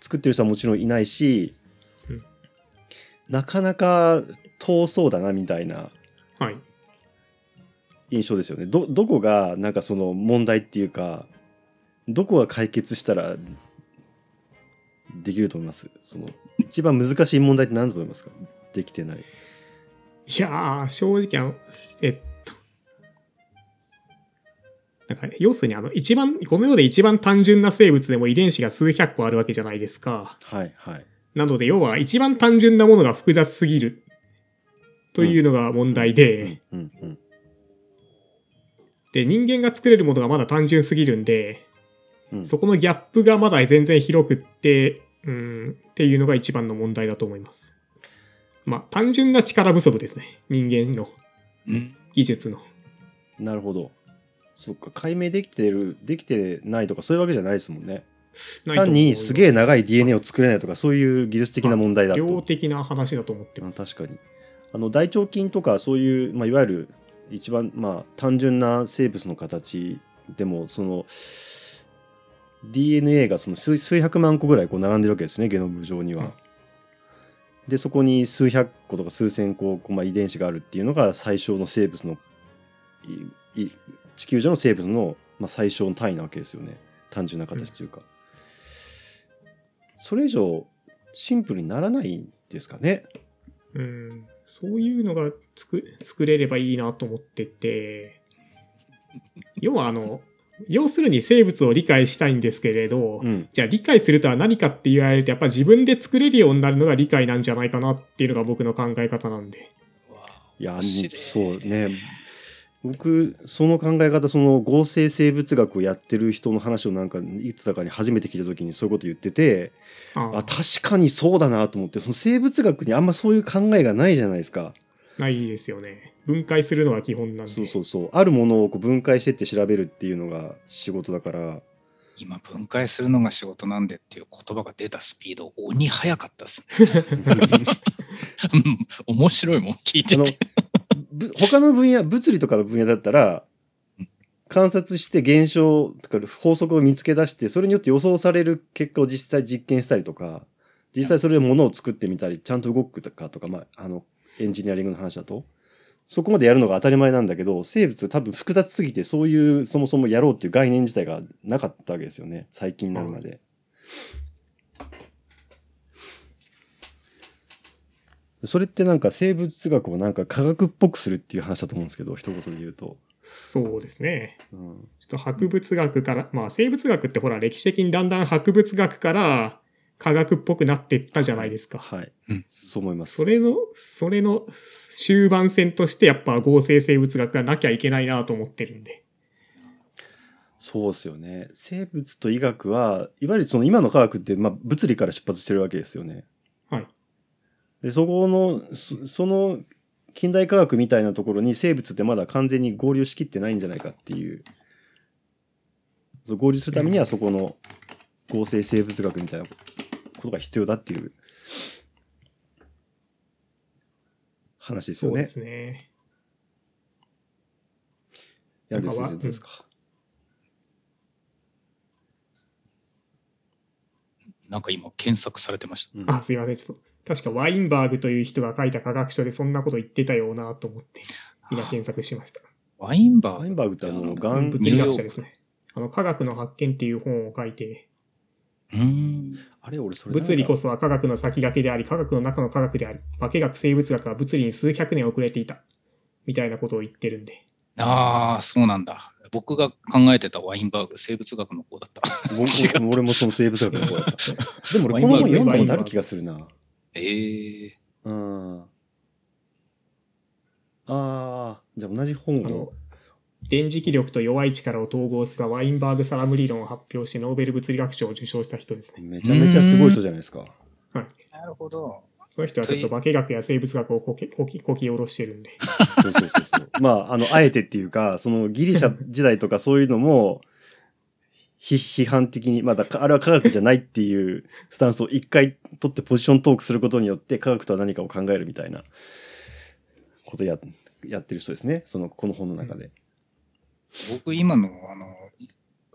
作ってる人はもちろんいないし、うんなかなか遠そうだなみたいなはい。印象ですよね。ど、どこがなんかその問題っていうか、どこが解決したらできると思います？その一番難しい問題って何だと思いますか？できてない。いやー、正直えっと、なんか、要するにあの、一番、この世で一番単純な生物でも遺伝子が数百個あるわけじゃないですか。はいはい。なので、要は一番単純なものが複雑すぎるというのが問題で、うんうんで、人間が作れるものがまだ単純すぎるんで、うん。そこのギャップがまだ全然広くって、うん、っていうのが一番の問題だと思います。まあ、単純な力不足ですね。人間のうん。技術の。なるほど。そっか、解明できてる、できてないとかそういうわけじゃないですもんね。単にすげえ長い DNA を作れないとかそういう技術的な問題だと。量的な話だと思ってあます。確かにあの大腸菌とかそういう、まあ、いわゆる一番、まあ、単純な生物の形でもその DNA がその数数百万個ぐらいこう並んでるわけですねゲノム上には。うんでそこに数百個とか数千個、まあ、遺伝子があるっていうのが最小の生物のいい地球上の生物の、まあ、最小の単位なわけですよね単純な形というか。それ以上シンプルにならないんですかね？うん、そういうのが作作れればいいなと思ってて、要はあの、要するに生物を理解したいんですけれど、うんじゃあ理解するとは何かって言われると、やっぱ自分で作れるようになるのが理解なんじゃないかなっていうのが僕の考え方なんで。いや、そうね。僕、その考え方、その合成生物学をやってる人の話をなんか、いつだかに初めて聞いた時にそういうこと言ってて、ああ、確かにそうだなと思って、その生物学にあんまそういう考えがないじゃないですか。ないですよね。分解するのが基本なんで。そうそうそう。あるものをこう分解してって調べるっていうのが仕事だから、今分解するのが仕事なんでっていう言葉が出たスピード鬼早かったですね。うん面白いもん聞いてて。他の分野、物理とかの分野だったら、観察して現象とか法則を見つけ出して、それによって予想される結果を実際実験したりとか、実際それで物を作ってみたり、ちゃんと動くかとか、まあ、あの、エンジニアリングの話だと、そこまでやるのが当たり前なんだけど、生物多分複雑すぎて、そういう、そもそもやろうっていう概念自体がなかったわけですよね。最近になるまで。それってなんか生物学をなんか科学っぽくするっていう話だと思うんですけど、一言で言うと。そうですね。うん、ちょっと博物学から、まあ生物学ってほら歴史的にだんだん博物学から科学っぽくなっていったじゃないですか。はい。うんそう思います。それの、それの終盤戦としてやっぱ合成生物学がなきゃいけないなと思ってるんで。そうですよね。生物と医学は、いわゆるその今の科学って、まあ、物理から出発してるわけですよね。はい。で、そこの、そその近代科学みたいなところに生物ってまだ完全に合流しきってないんじゃないかっていう。そう合流するためにはそこの合成生物学みたいなことが必要だっていう話ですよねそうで。すね。ヤンデル先なんかわ生どうですか、なんか今検索されてました。うんあ、すいません。ちょっと、確かワインバーグという人が書いた科学書でそんなこと言ってたよなと思って、今検索しました。ワインバーワインバーグってあの、がん、物理学者ですね。あの、科学の発見っていう本を書いて、うーん。あれ俺それ物理こそは科学の先駆けであり、科学の中の科学であり、化学生物学は物理に数百年遅れていた。みたいなことを言ってるんで。ああ、そうなんだ。僕が考えてたワインバーグ、生物学の方だった。俺もその生物学の方だった。でも俺この本読んだことある気がするな。ええうん。ああ、じゃあ同じ本を電磁気力と弱い力を統合したワインバーグ・サラム理論を発表し、ノーベル物理学賞を受賞した人ですね。めちゃめちゃすごい人じゃないですか。はい。なるほど。その人はちょっと化学や生物学をこきこきこき下ろしてるんで。そうそうそうそう。まあ、あの、あえてっていうか、そのギリシャ時代とかそういうのも、批批判的に、まあだ、あれは科学じゃないっていうスタンスを一回取ってポジショントークすることによって科学とは何かを考えるみたいなことや、やってる人ですね。その、この本の中で。僕今のあの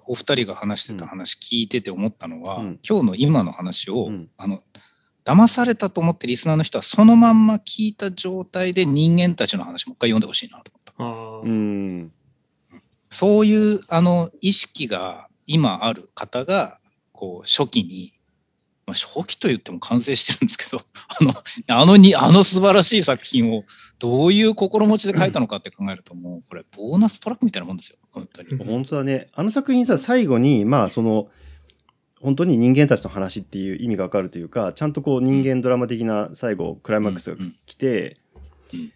お二人が話してた話聞いてて思ったのは、うん今日の今の話を、うんあの騙されたと思ってリスナーの人はそのまんま聞いた状態で人間たちの話もう一回読んでほしいなと思った。ああ、うん。そういうあの意識が今ある方がこう初期に、まあ、初期と言っても完成してるんですけど あのあのにあの素晴らしい作品をどういう心持ちで書いたのかって考えるともうこれボーナストラックみたいなもんですよ本当に。本当だね。あの作品さ、最後に、まあ、その、本当に人間たちの話っていう意味がわかるというか、ちゃんとこう人間ドラマ的な最後、クライマックスが来てうん、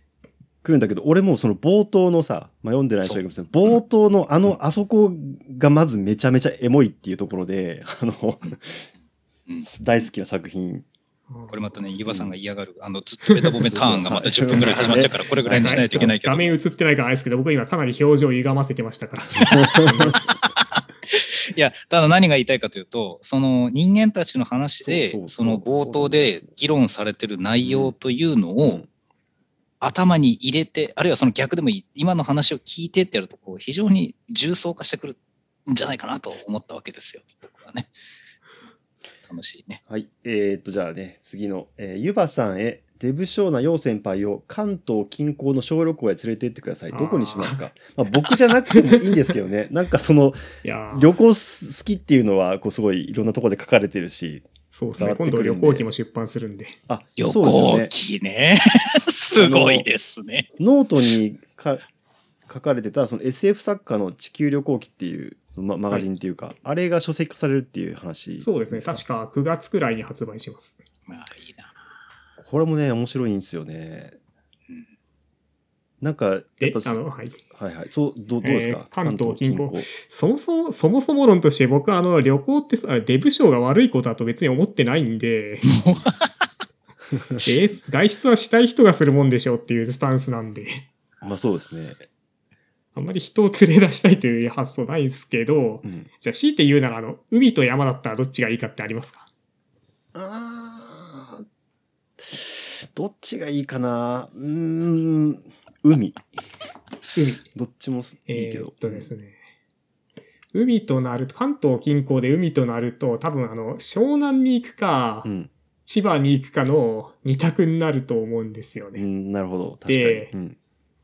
来るんだけど、俺もうその冒頭のさ、まあ、読んでない人がいるかもしれない。冒頭のあの、あそこがまずめちゃめちゃエモいっていうところで、あの、うん大好きな作品。これまたね、ゆばさんが嫌がる、あの、ずっとベタ褒めターンがまた10分ぐらい始まっちゃうから、これぐらいにしないといけないけど画。面映ってないからあれですけど、僕今かなり表情を歪ませてましたから。いや、ただ何が言いたいかというと、その人間たちの話そうそうで、そうその冒頭で議論されてる内容というのをうん頭に入れて、あるいはその逆でもいい、今の話を聞いてってやると、こう非常に重層化してくるんじゃないかなと思ったわけですよ、僕はね。楽しいね。はい。えー、っと、じゃあね、次の、えーゆばさんへ、デブ将な陽先輩を関東近郊の小旅行へ連れて行ってください。どこにしますか？まあ僕じゃなくてもいいんですけどね。なんかその、旅行好きっていうのは、こうすごいいろんなところで書かれてるし、そうですね。今度旅行記も出版するんで。あ、旅行ね。記ね。すごいですね。ノートにか書かれてた、その SF 作家の地球旅行記っていう、そのママガジンっていうか、あれが書籍化されるっていう話。そうですね。確か9月くらいに発売します。まあいいな。これもね、面白いんですよね。なんか、で、ぱあの、はい。はいはい。そう、どうどうですか、えー関東近郊関そもそも、そもそも論として僕はあの旅行ってさ、デブ賞が悪いことだと別に思ってないんで、えー外出はしたい人がするもんでしょうっていうスタンスなんで、まあそうですね。あんまり人を連れ出したいという発想ないんですけどう、ん。じゃあ強いて言うならあの、海と山だったらどっちがいいかってありますか？あーどっちがいいかな？うーん、海。海。どっちもいいけど。えーっとですね。海となると、関東近郊で海となると、多分あの、湘南に行くかう、ん。千葉に行くかの二択になると思うんですよね。うん、なるほど。確かにで。うん。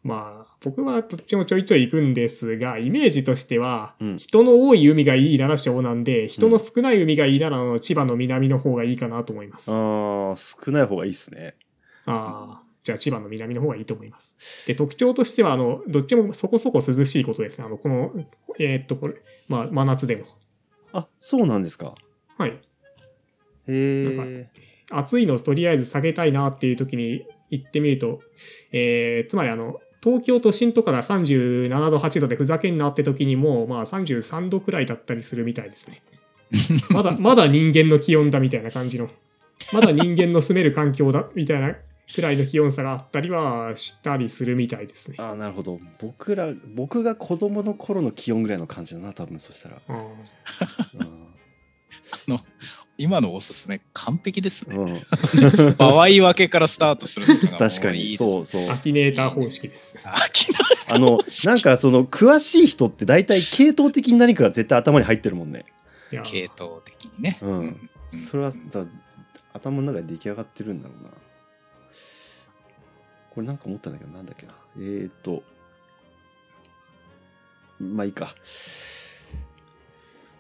まあ、僕はどっちもちょいちょい行くんですが、イメージとしては、うん人の多い海がいいなら湘南で、人の少ない海がいいなら千葉の南の方がいいかなと思います。ああー少ない方がいいっすね。あー、じゃあ千葉の南の方がいいと思います。で、特徴としては、あの、どっちもそこそこ涼しいことですね。あの、この、えーっと、これ、まあ、真夏でも。あ、そうなんですか。はい。へえ。暑いのをとりあえず下げたいなっていう時に行ってみると、えー、つまりあの、東京都心とかが37度、8度でふざけんなって時にも、まあ33度くらいだったりするみたいですね。まだ、まだ人間の気温だみたいな感じの。まだ人間の住める環境だみたいなくらいの気温差があったりはしたりするみたいですね。あーなるほど。僕ら、僕が子供の頃の気温ぐらいの感じだな、多分そしたら。あうん 今のおすすめ完璧ですね。うん、場合分けからスタートするのが確かに、そうそうー。アキネーター方式です。あきなあの、なんかその、詳しい人って大体系統的に何かが絶対頭に入ってるもんね。いや系統的にね。うんうんそれはだ頭の中で出来上がってるんだろうな。これなんか思ったんだけど、なんだっけな。えーっと、まあいいか。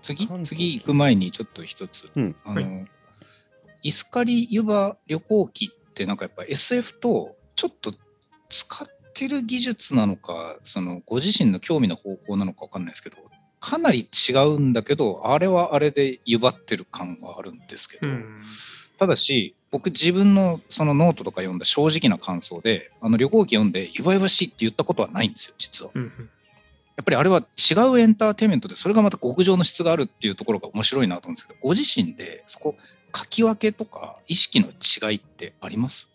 次次行く前にちょっと一つ、うんあの、はいイスカリ湯葉旅行記ってなんかやっぱ SF とちょっと使ってる技術なのかそのご自身の興味の方向なのかわかんないですけどかなり違うんだけどあれはあれで湯張ってる感はあるんですけど、うん。ただし僕自分のそのノートとか読んだ正直な感想であの旅行記読んで湯葉湯葉しいって言ったことはないんですよ実は。うんうんやっぱりあれは違うエンターテインメントでそれがまた極上の質があるっていうところが面白いなと思うんですけどご自身でそこ書き分けとか意識の違いってあります？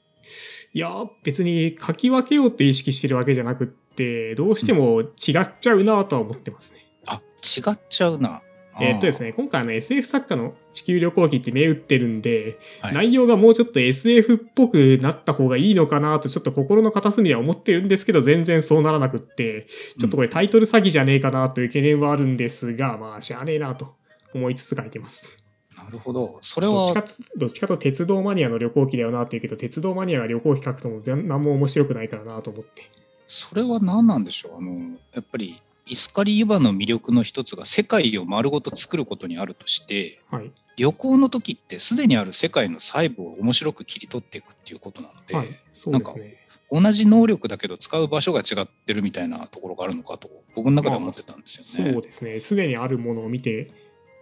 いや、別に書き分けようって意識してるわけじゃなくって、どうしても違っちゃうなとは思ってますね。あ違っちゃうな。えーっとですね、今回あの SF 作家の地球旅行記って銘打ってるんで、はい内容がもうちょっと SF っぽくなった方がいいのかなとちょっと心の片隅には思ってるんですけど、全然そうならなくって、ちょっとこれタイトル詐欺じゃねえかなという懸念はあるんですが、まあ、しゃあねえなと思いつつ書いてます。なるほど。それはどっちかつ、どっちかと鉄道マニアの旅行記だよなっていうけど、鉄道マニアが旅行記書くとも全何も面白くないからなと思って。それは何なんでしょう？あのやっぱりイスカリ湯葉の魅力の一つが世界を丸ごと作ることにあるとしてはい。旅行の時ってすでにある世界の細部を面白く切り取っていくっていうことなので、はい。そうですね。同じ能力だけど使う場所が違ってるみたいなところがあるのかと僕の中では思ってたんですよね。そうですね。すでにあるものを見て、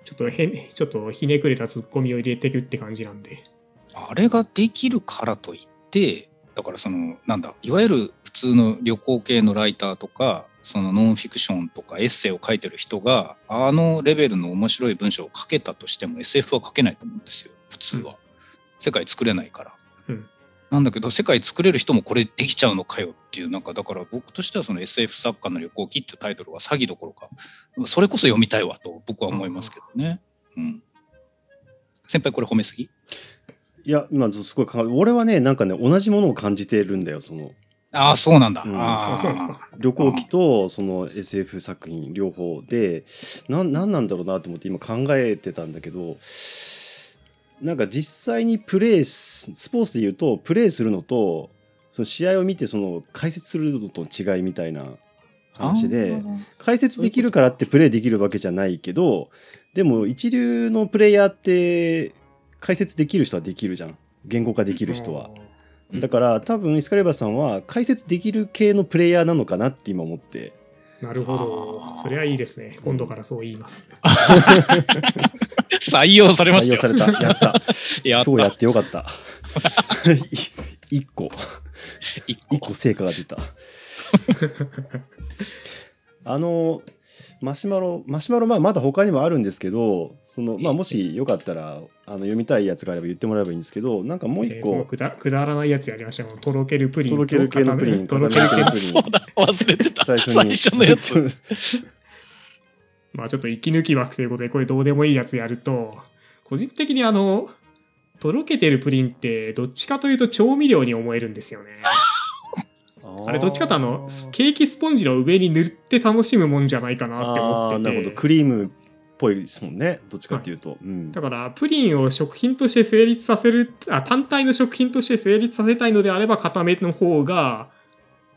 ちょっと変、ちょっとひねくれたツッコミを入れていくって感じなんで。あれができるからといってだからそのなんだいわゆる普通の旅行系のライターとかそのノンフィクションとかエッセイを書いてる人があのレベルの面白い文章を書けたとしても SF は書けないと思うんですよ。普通は、世界作れないから、うん。なんだけど世界作れる人もこれできちゃうのかよっていうなんかだから僕としてはその SF 作家の旅行記っていうタイトルは詐欺どころかそれこそ読みたいわと僕は思いますけどね、うん、先輩これ褒めすぎ？いや、今、すごい考え、俺はね、なんかね、同じものを感じてるんだよ、その、ああそうなんだ、うん。ああ、そうなんですか。旅行記と、その SF 作品両方で、なん、なんなんだろうなと思って今考えてたんだけど、なんか実際にプレイス、スポーツで言うと、プレイするのと、その試合を見て、その解説するのとの違いみたいな話で、解説できるからってプレイできるわけじゃないけどでも一流のプレイヤーって解説できる人はできるじゃん。言語化できる人は。うんだから多分イスカレバーさんは解説できる系のプレイヤーなのかなって今思って。なるほど。それはいいですね。今度からそう言います。採用されま採したよ。用された。やった。やっ今日やた。ってよかった。い一個一個一個成果が出た。あのマシュマロマシュマロまあまだ他にもあるんですけどその、まあ、もしよかったらあの読みたいやつがあれば言ってもらえばいいんですけどなんかもう一えーくだくだらないやつやりましたよ。とろけるプリンとろける系のプリンとろける系の固める系のプリン そうだ、忘れてた。最初に最初のやつ。まあちょっと息抜き枠ということで、これどうでもいいやつやると、個人的にあの、とろけてるプリンってどっちかというと調味料に思えるんですよね。あれどっちかというとあの、ケーキスポンジの上に塗って楽しむもんじゃないかなって思ってて。なるほどクリームっぽいですもんねどっちかっていうと、うんだから、プリンを食品として成立させる、あ、単体の食品として成立させたいのであれば、固めの方が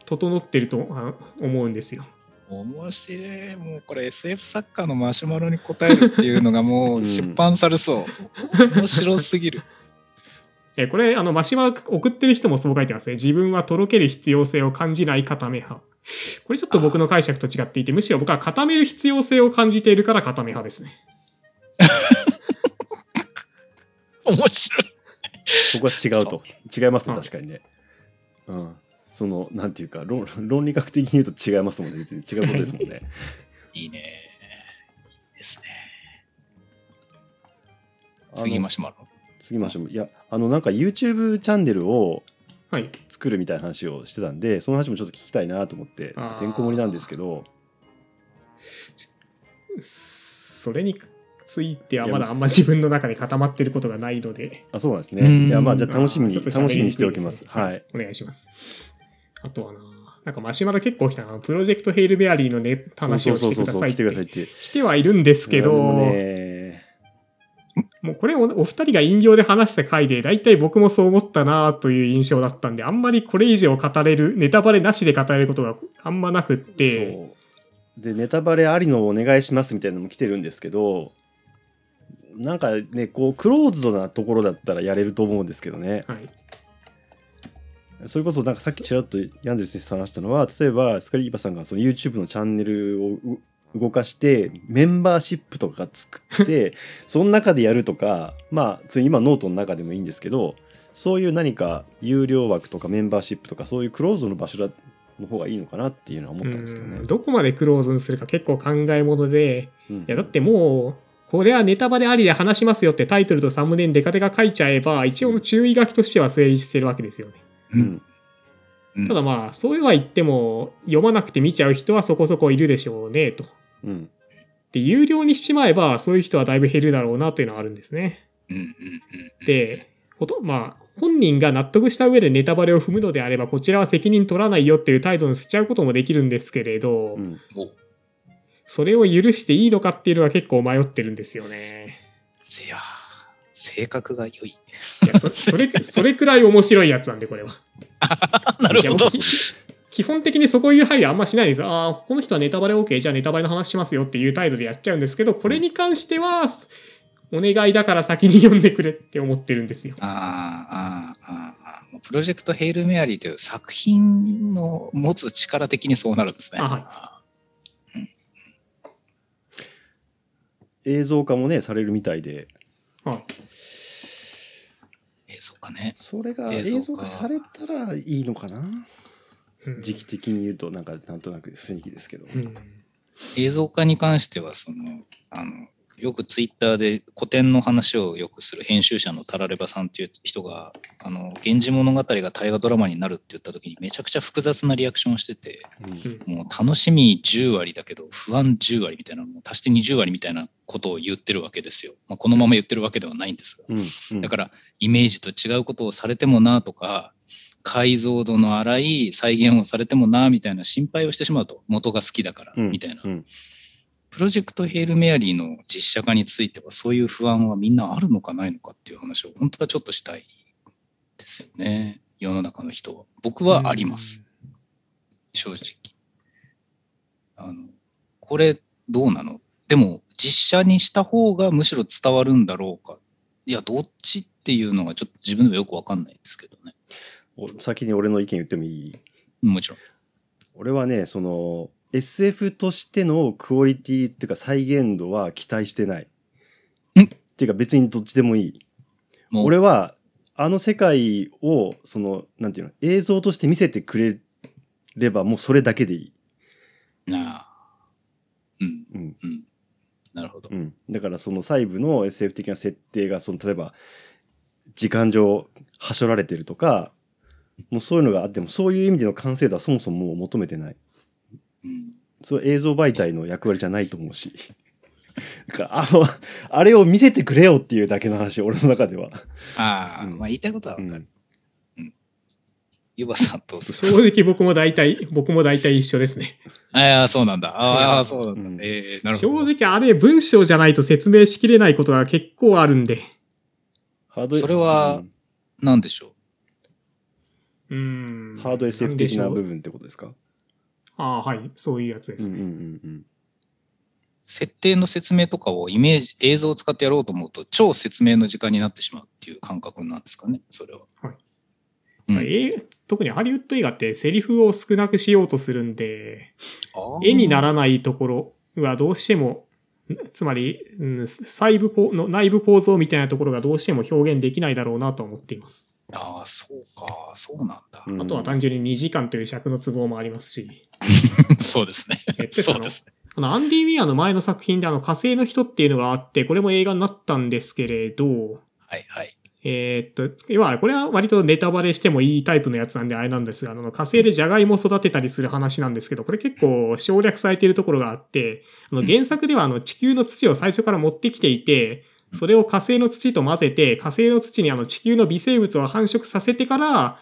整ってるとあ思うんですよ。面白い。もうこれ SF 作家のマシュマロに答えるっていうのがもううん出版されそう。面白すぎる。えこれ、あの、マシュマロ送ってる人もそう書いてますね。自分はとろける必要性を感じない固め派。これちょっと僕の解釈と違っていて、むしろ僕は固める必要性を感じているから固め派ですね。面白い。そこは違うと。違いますね、うん確かにね。うん。その、なんていうか、論論理学的に言うと違いますもんね。別に違うことですもんね。いいね。いいですね。次マシュマロ。次ましょう。いや、あの、なんか YouTube チャンネルをはい。作るみたいな話をしてたんで、その話もちょっと聞きたいなと思っててんこ盛りなんですけど、それについてはまだあんま自分の中で固まってることがないので。あ、そうなんですうんね。いや、まあ、じゃあ楽しみに、あーちょっと楽しみにしておきます。ねはい。。お願いします。あとはな、なんかマシュマロ結構来たな。プロジェクトヘイルベアリーのね、話をしてくださいっ来てくださいて。って。来てはいるんですけど、ね、もうこれおお二人が引用で話した回で、大体僕もそう思ったなという印象だったんで、あんまりこれ以上語れる、ネタバレなしで語れることがあんまなくって、そう。で、ネタバレありのお願いしますみたいなのも来てるんですけど、なんかね、こう、クローズドなところだったらやれると思うんですけどね。はい。それこそなんかさっきちらっとヤンデル先生と話したのは、例えば柞刈湯葉さんがその YouTube のチャンネルをう動かして、メンバーシップとか作って、その中でやるとか、まあ、今ノートの中でもいいんですけど、そういう何か有料枠とかメンバーシップとか、そういうクローズドの場所だの方がいいのかなっていうのは思ったんですけどねうん。どこまでクローズにするか結構考え物で、うんいやだってもう、これはネタバレありで話しますよってタイトルとサムネにデカデカ書いちゃえば、一応の注意書きとしては成立してるわけですよね。うんただまあ、そうは言っても、読まなくて見ちゃう人はそこそこいるでしょうね、と。うん。で、有料にしちまえば、そういう人はだいぶ減るだろうなというのはあるんですね。で、ほと、まあ、本人が納得した上でネタバレを踏むのであれば、こちらは責任取らないよっていう態度にしちゃうこともできるんですけれど、うん。おそれを許していいのかっていうのは結構迷ってるんですよね。いや性格が良い。いやそそれ、それくらい面白いやつなんで、これは。なるほど基本的にそこいう配慮あんましないです。ああ、この人はネタバレ OK、じゃあネタバレの話しますよっていう態度でやっちゃうんですけど、これに関しては、お願いだから先に読んでくれって思ってるんですよ。あーあーあーあープロジェクトヘイルメアリーという作品の持つ力的にそうなるんですね。あは映像化もね、されるみたいで、はい。映像かね。それが映像化されたらいいのかなうん時期的に言うと、なんかなんとなく雰囲気ですけど。うん映像化に関してはそのあのよくツイッターで古典の話をよくする編集者のタラレバさんっていう人が「あの源氏物語」が大河ドラマになるって言った時にめちゃくちゃ複雑なリアクションをしててうんもう楽しみ10割だけど不安10割みたいなもう足して20割みたいなことを言ってるわけですよ。まあ、このまま言ってるわけではないんですが。うんうんだからイメージと違うことをされてもなとか解像度の荒い再現をされてもなみたいな心配をしてしまうと元が好きだからうんみたいな、うん。プロジェクトヘイルメアリーの実写化についてはそういう不安はみんなあるのかないのかっていう話を本当はちょっとしたいですよね。世の中の人は。僕はあります、。正直。あのこれどうなの？でも実写にした方がむしろ伝わるんだろうか。いやどっちっていうのがちょっと自分でもよくわかんないですけどね。お先に俺の意見言ってもいい？もちろん俺はね、その、SF としてのクオリティっていうか再現度は期待してない。んっていうか別にどっちでもいい。俺は、あの世界を、その、なんていうの、映像として見せてくれればもうそれだけでいい。なあうんうん。うんなるほどうん。だからその細部の SF 的な設定が、その、例えば、時間上、はしょられてるとか、もうそういうのがあっても、そういう意味での完成度はそもそももう求めてない。うん。そう映像媒体の役割じゃないと思うし。だからあの、あれを見せてくれよっていうだけの話、俺の中では。ああ、うん。まあ言いたいことはわかる、うん。ゆばさんと正直僕も大体、僕も大体一緒ですね。ああそうなんだ。ああうん。そうなんだ、うん。えー、なるほど。正直あれ文章じゃないと説明しきれないことが結構あるんで。それはうん。なんでしょう？ーん。ハード SF 的な部分。分ってことですか？ああ、はい。そういうやつですね。うんうんうんうん。設定の説明とかをイメージ、映像を使ってやろうと思うと、超説明の時間になってしまうっていう感覚なんですかね、それは。はいうん特にハリウッド映画ってセリフを少なくしようとするんで、絵にならないところはどうしても、んつまり、うん細部この内部構造みたいなところがどうしても表現できないだろうなと思っています。ああ、そうか、そうなんだ。うんあとは単純に2時間という尺の都合もありますし。そうですねそうですね。あの、アンディ・ウィアの前の作品であの、火星の人っていうのがあって、これも映画になったんですけれど、はいはい。えーっと、要はこれは割とネタバレしてもいいタイプのやつなんであれなんですが、あの火星でジャガイモを育てたりする話なんですけど、これ結構省略されているところがあって、あの原作ではあの地球の土を最初から持ってきていて、それを火星の土と混ぜて、火星の土にあの地球の微生物を繁殖させてから、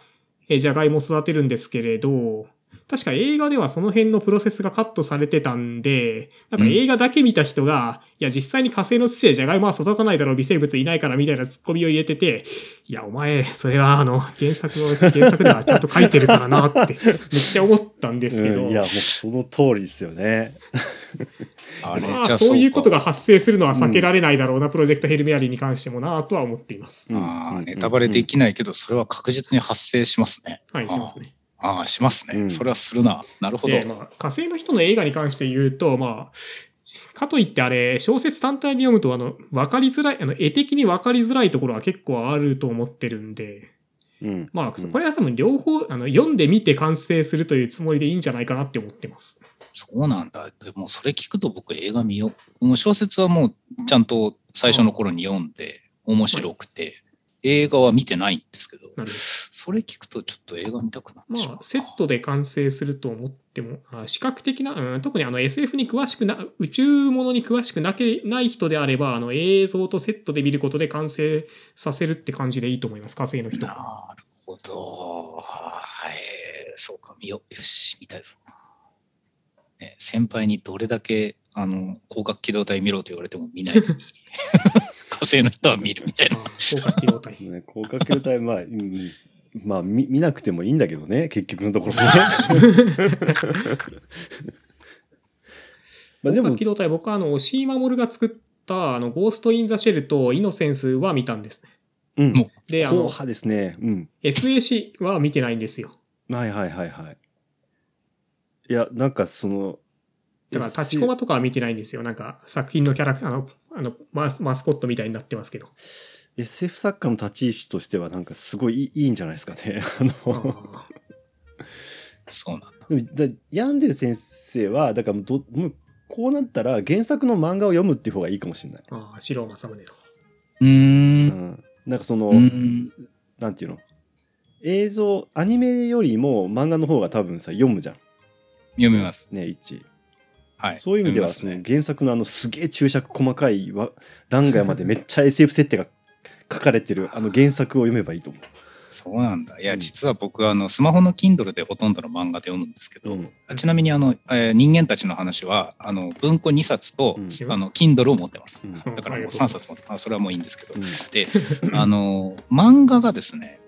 えージャガイモを育てるんですけれど、確か映画ではその辺のプロセスがカットされてたんで、なんか映画だけ見た人が、いや実際に火星の土でジャガイモは育たないだろう、微生物いないからみたいなツッコミを入れてて、いやお前、それはあの原作の、原作ではちゃんと書いてるからなって、めっちゃ思ったんですけど、うんいや、もうその通りですよね。あれ、まあそういうことがか発生するのは避けられないだろうな、プロジェクトヘルメアリーに関してもなとは思っています。うんああ、うんネタバレできないけど、それは確実に発生しますね。はい、しますね。ああ、しますね。うんそれはするな。なるほど。で、まあ、火星の人の映画に関して言うと、まあ、かといってあれ、小説単体に読むと、あの、わかりづらい、あの、絵的にわかりづらいところは結構あると思ってるんで、うん。まあ、うんこれは多分両方、あの、読んでみて完成するというつもりでいいんじゃないかなって思ってます。そうなんだ。でもそれ聞くと僕映画見よう。もう小説はもうちゃんと最初の頃に読んで面白くて、映画は見てないんですけど、それ聞くとちょっと映画見たくなってしまうな。まあ、セットで完成すると思っても、あ視覚的な、うん、特にあの SF に詳しくな、宇宙ものに詳しくなけない人であれば、あの映像とセットで見ることで完成させるって感じでいいと思います、火星の人。なるほど。はい。そうか、見よう。よし、見たいぞ。ね、先輩にどれだけあの広角機動隊見ろと言われても見ない のに火星の人は見るみたいな。あ広角機動隊。ね、広角機動隊、まあ、うん、まあ見、見なくてもいいんだけどね、結局のところね。まあでも機、動隊、僕はあの、押井守が作った、あの、ゴースト・イン・ザ・シェルとイノセンスは見たんですね。うん、もで、あの、硬派ですね。うん。SAC は見てないんですよ。はいはいはいはい。いや、なんかその、だから、立ちコマとかは見てないんですよ。なんか、作品のキャラクター、あの、あのマスマスコットみたいになってますけど。SF 作家の立ち位置としてはなんかすごいいいんじゃないですかね。あの、あそうなんだ。でもだヤンデル先生は、だからもうど、もうこうなったら原作の漫画を読むっていう方がいいかもしれない。ーあー、白正宗の。うー。うんん。なんかその。なんていうの？映像、アニメよりも漫画の方が多分さ、読むじゃん。読みます。ね、一。はい。そういう意味では、その原作のあのすげえ注釈細かいわ欄外までめっちゃ SF 設定が書かれてる あの原作を読めばいいと思そうなんだ。いうや、ん実は僕、あの、スマホの Kindle でほとんどの漫画で読むんですけう。ど、うんちなみに、あの、えー人間たちの話は、あの、文庫2冊と、うんあの、Kindle を持ってます。うんだからもう3ありがとうございます冊持って、あそれはもういいんですけどう。んで、あの、漫画がですね、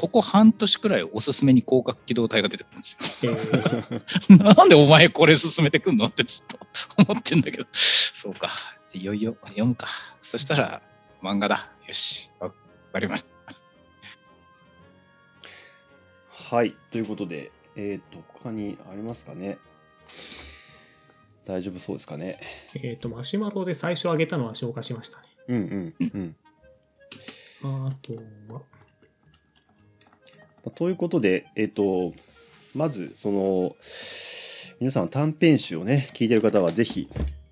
ここ半年くらいおすすめに広角機動隊が出てくるんですよ。えーなんでお前これ進めてくんのってずっと思ってんだけど。そうか。いよいよ読むか。そしたら漫画だ。よし。わかりました。はい。ということで、えっ、と、他にありますかね？大丈夫そうですかね？えっと、マシュマロで最初上げたのは消化しましたね。うんうんうん。あとは、ということで、えっ、と、まず、その、皆さん短編集をね、聞いてる方はぜひ、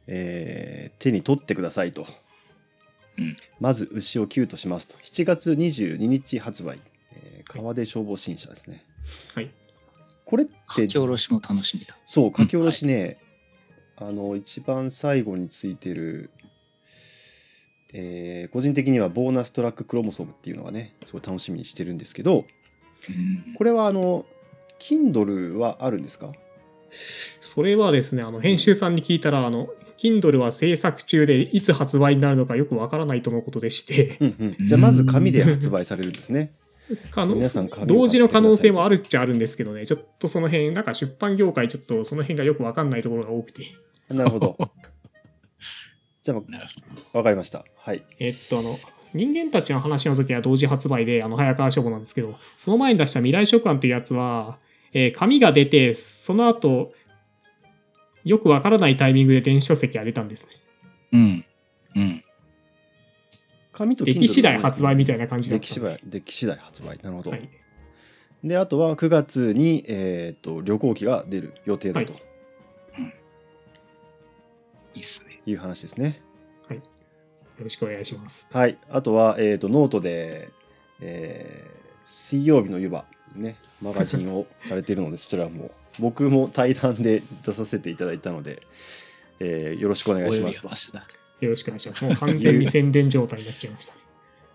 えー手に取ってくださいと。うんまず、牛を9としますと。7月22日発売。えー川出消防新社ですね。はい。これっ書てき下ろしも楽しみだ。そう、書き下ろしね、あの、一番最後についてる、えー個人的にはボーナストラッククロモソームっていうのがね、すごい楽しみにしてるんですけど、うんこれはあの、Kindle はあるんですか？それはですね、あの、編集さんに聞いたら、あの、Kindle は制作中でいつ発売になるのかよくわからないとのことでして、うんうん。じゃあまず紙で発売されるんですね。可能皆さん紙を同時の可能性もある。るっちゃあるんですけどね、ちょっとその辺、なんか出版業界ちょっとその辺がよくわかんないところが多くて。なるほど。じゃあ、わかりました。はい。えっと、あの、人間たちの話の時は同時発売で、あの、早川書房なんですけど、その前に出した未来書館っていうやつは、えー紙が出て、その後、よくわからないタイミングで電子書籍が出たんですね。うん。うん。紙と出来次第発売みたいな感じだった。出来次第、出来次第発売。なるほど。はい。で、あとは9月に、えっ、と、旅行機が出る予定だとはいいいっすね。いう話ですね。よろしくお願いします。はい。あとは、えっ、と、ノートで、えー水曜日の湯葉、ね、マガジンをされているので、そちらも、僕も対談で出させていただいたので、えーよろしくお願いしますと。よろしくお願いします。もう完全に宣伝状態になっちゃいました。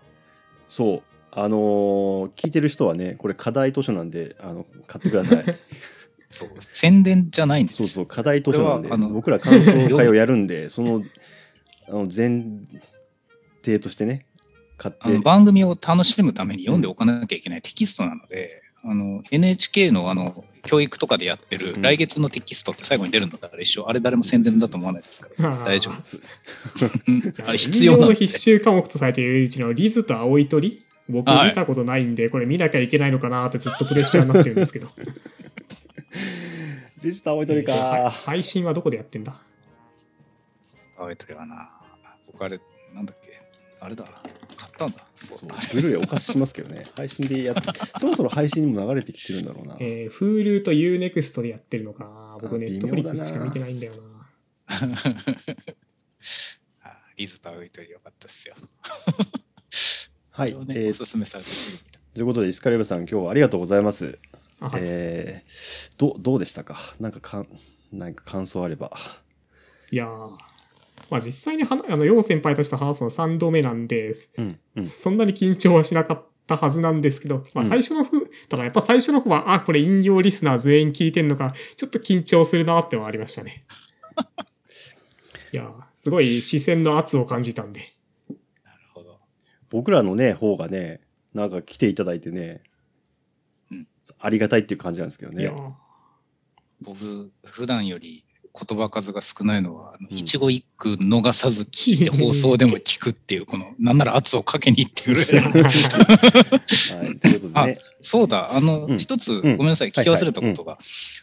そう。あのー聞いてる人はね、これ課題図書なんで、あの、買ってください。そう。宣伝じゃないんですよ。そうそう、課題図書なんで、僕ら感想会をやるんで、その、あの前提としてね、買って。あの、番組を楽しむために読んでおかなきゃいけないテキストなので、あの NHK のあの教育とかでやってるうん。来月のテキストって最後に出るんだったら一緒、あれ誰も宣伝だと思わないですから、大丈夫。です。あれ必要な必修科目とされているうちのリズと青い鳥僕はい。見たことないんで、これ見なきゃいけないのかなってずっとプレッシャーになってるんですけど。リスター置いとりはか。配信はどこでやってんだ？青い鳥はな、僕あれ、なんだっけ、あれだ、買ったんだ。そう。ブルーレイお貸ししますけどね、配信でやって、そろそろ配信にも流れてきてるんだろうな。えー、Hulu と Unext でやってるのか。僕あネットフリックスしか見てないんだよな。あリズと青い鳥よかったですよ。はい。ねえーおすすめされてすぐ見たということで、イスカレブさん、今日はありがとうございます。あはいえーどどうでしたか？なんかかん、なんか感想あれば。いやー。まあ実際にはなあの、ヨウ先輩たちと話すの3度目なんで、うん、うん。そんなに緊張はしなかったはずなんですけど、まあうん最初のふ、ただやっぱ最初の方は、あ、これ引用リスナー全員聞いてんのか、ちょっと緊張するなってのはありましたね。いやー、すごい視線の圧を感じたんで。なるほど。僕らのね、方がね、なんか来ていただいてね、うんありがたいっていう感じなんですけどねいや。ー僕、普段より言葉数が少ないのは、一語一句逃さず聞いて放送でも聞くっていう、この、なんなら圧をかけにいってくる。はい。うことでね。そうだ、あの、うん。一つ、うん。ごめんなさい、聞き忘れたことが、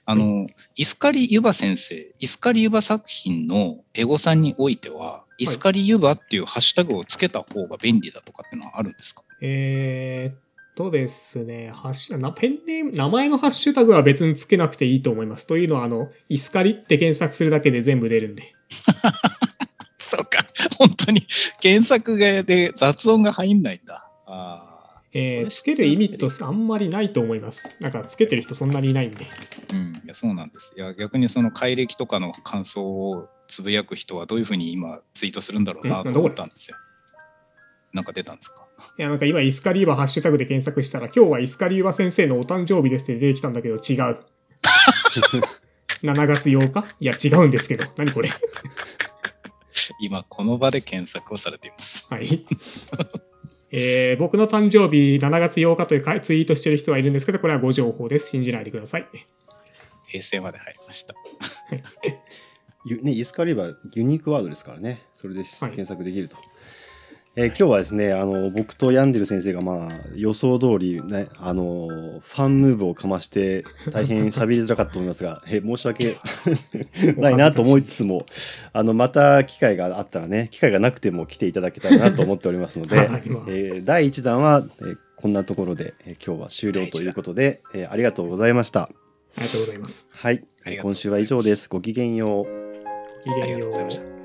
あの、イスカリユバ先生、イスカリユバ作品のエゴさんにおいては、イスカリユバっていうハッシュタグをつけた方が便利だとかっていうのはあるんですか？えーっとですね、ハッシュなペンネーム、名前のハッシュタグは別につけなくていいと思います。というのは、あの、イスカリって検索するだけで全部出るんで。そうか、本当に検索で雑音が入んないんだ。あーえーつける意味としてあんまりないと思います。なんかつけてる人そんなにいないんで。うん、いやそうなんです。いや逆にその改暦とかの感想をつぶやく人はどういうふうに今ツイートするんだろうなと思ったんですよ。なんか出たんですか？いや、なんか今、イスカリーバハッシュタグで検索したら、今日はイスカリーバ先生のお誕生日ですって出てきたんだけど、違う。7月8日？いや、違うんですけど。何これ？今この場で検索をされています。はい。えー僕の誕生日7月8日というかツイートしてる人はいるんですけど、これはご情報です。信じないでください。平成まで入りました。ゆね、イスカリバーユニークワードですからね。それではい検索できると。えー今日はですね、あの、僕とヤンデル先生がまあ、予想通りね、あの、ファンムーブをかまして、大変 喋りづらかったと思いますが、えー申し訳 ないなと思いつつも、あの、また機会があったらね、機会がなくても来ていただけたらなと思っておりますので、はいえー第1弾は、えーこんなところで、えー今日は終了ということで、えーありがとうございました。ありがとうございます。はい今週は以上です。ごきげんよう。ごきげんよありがとうございましうた。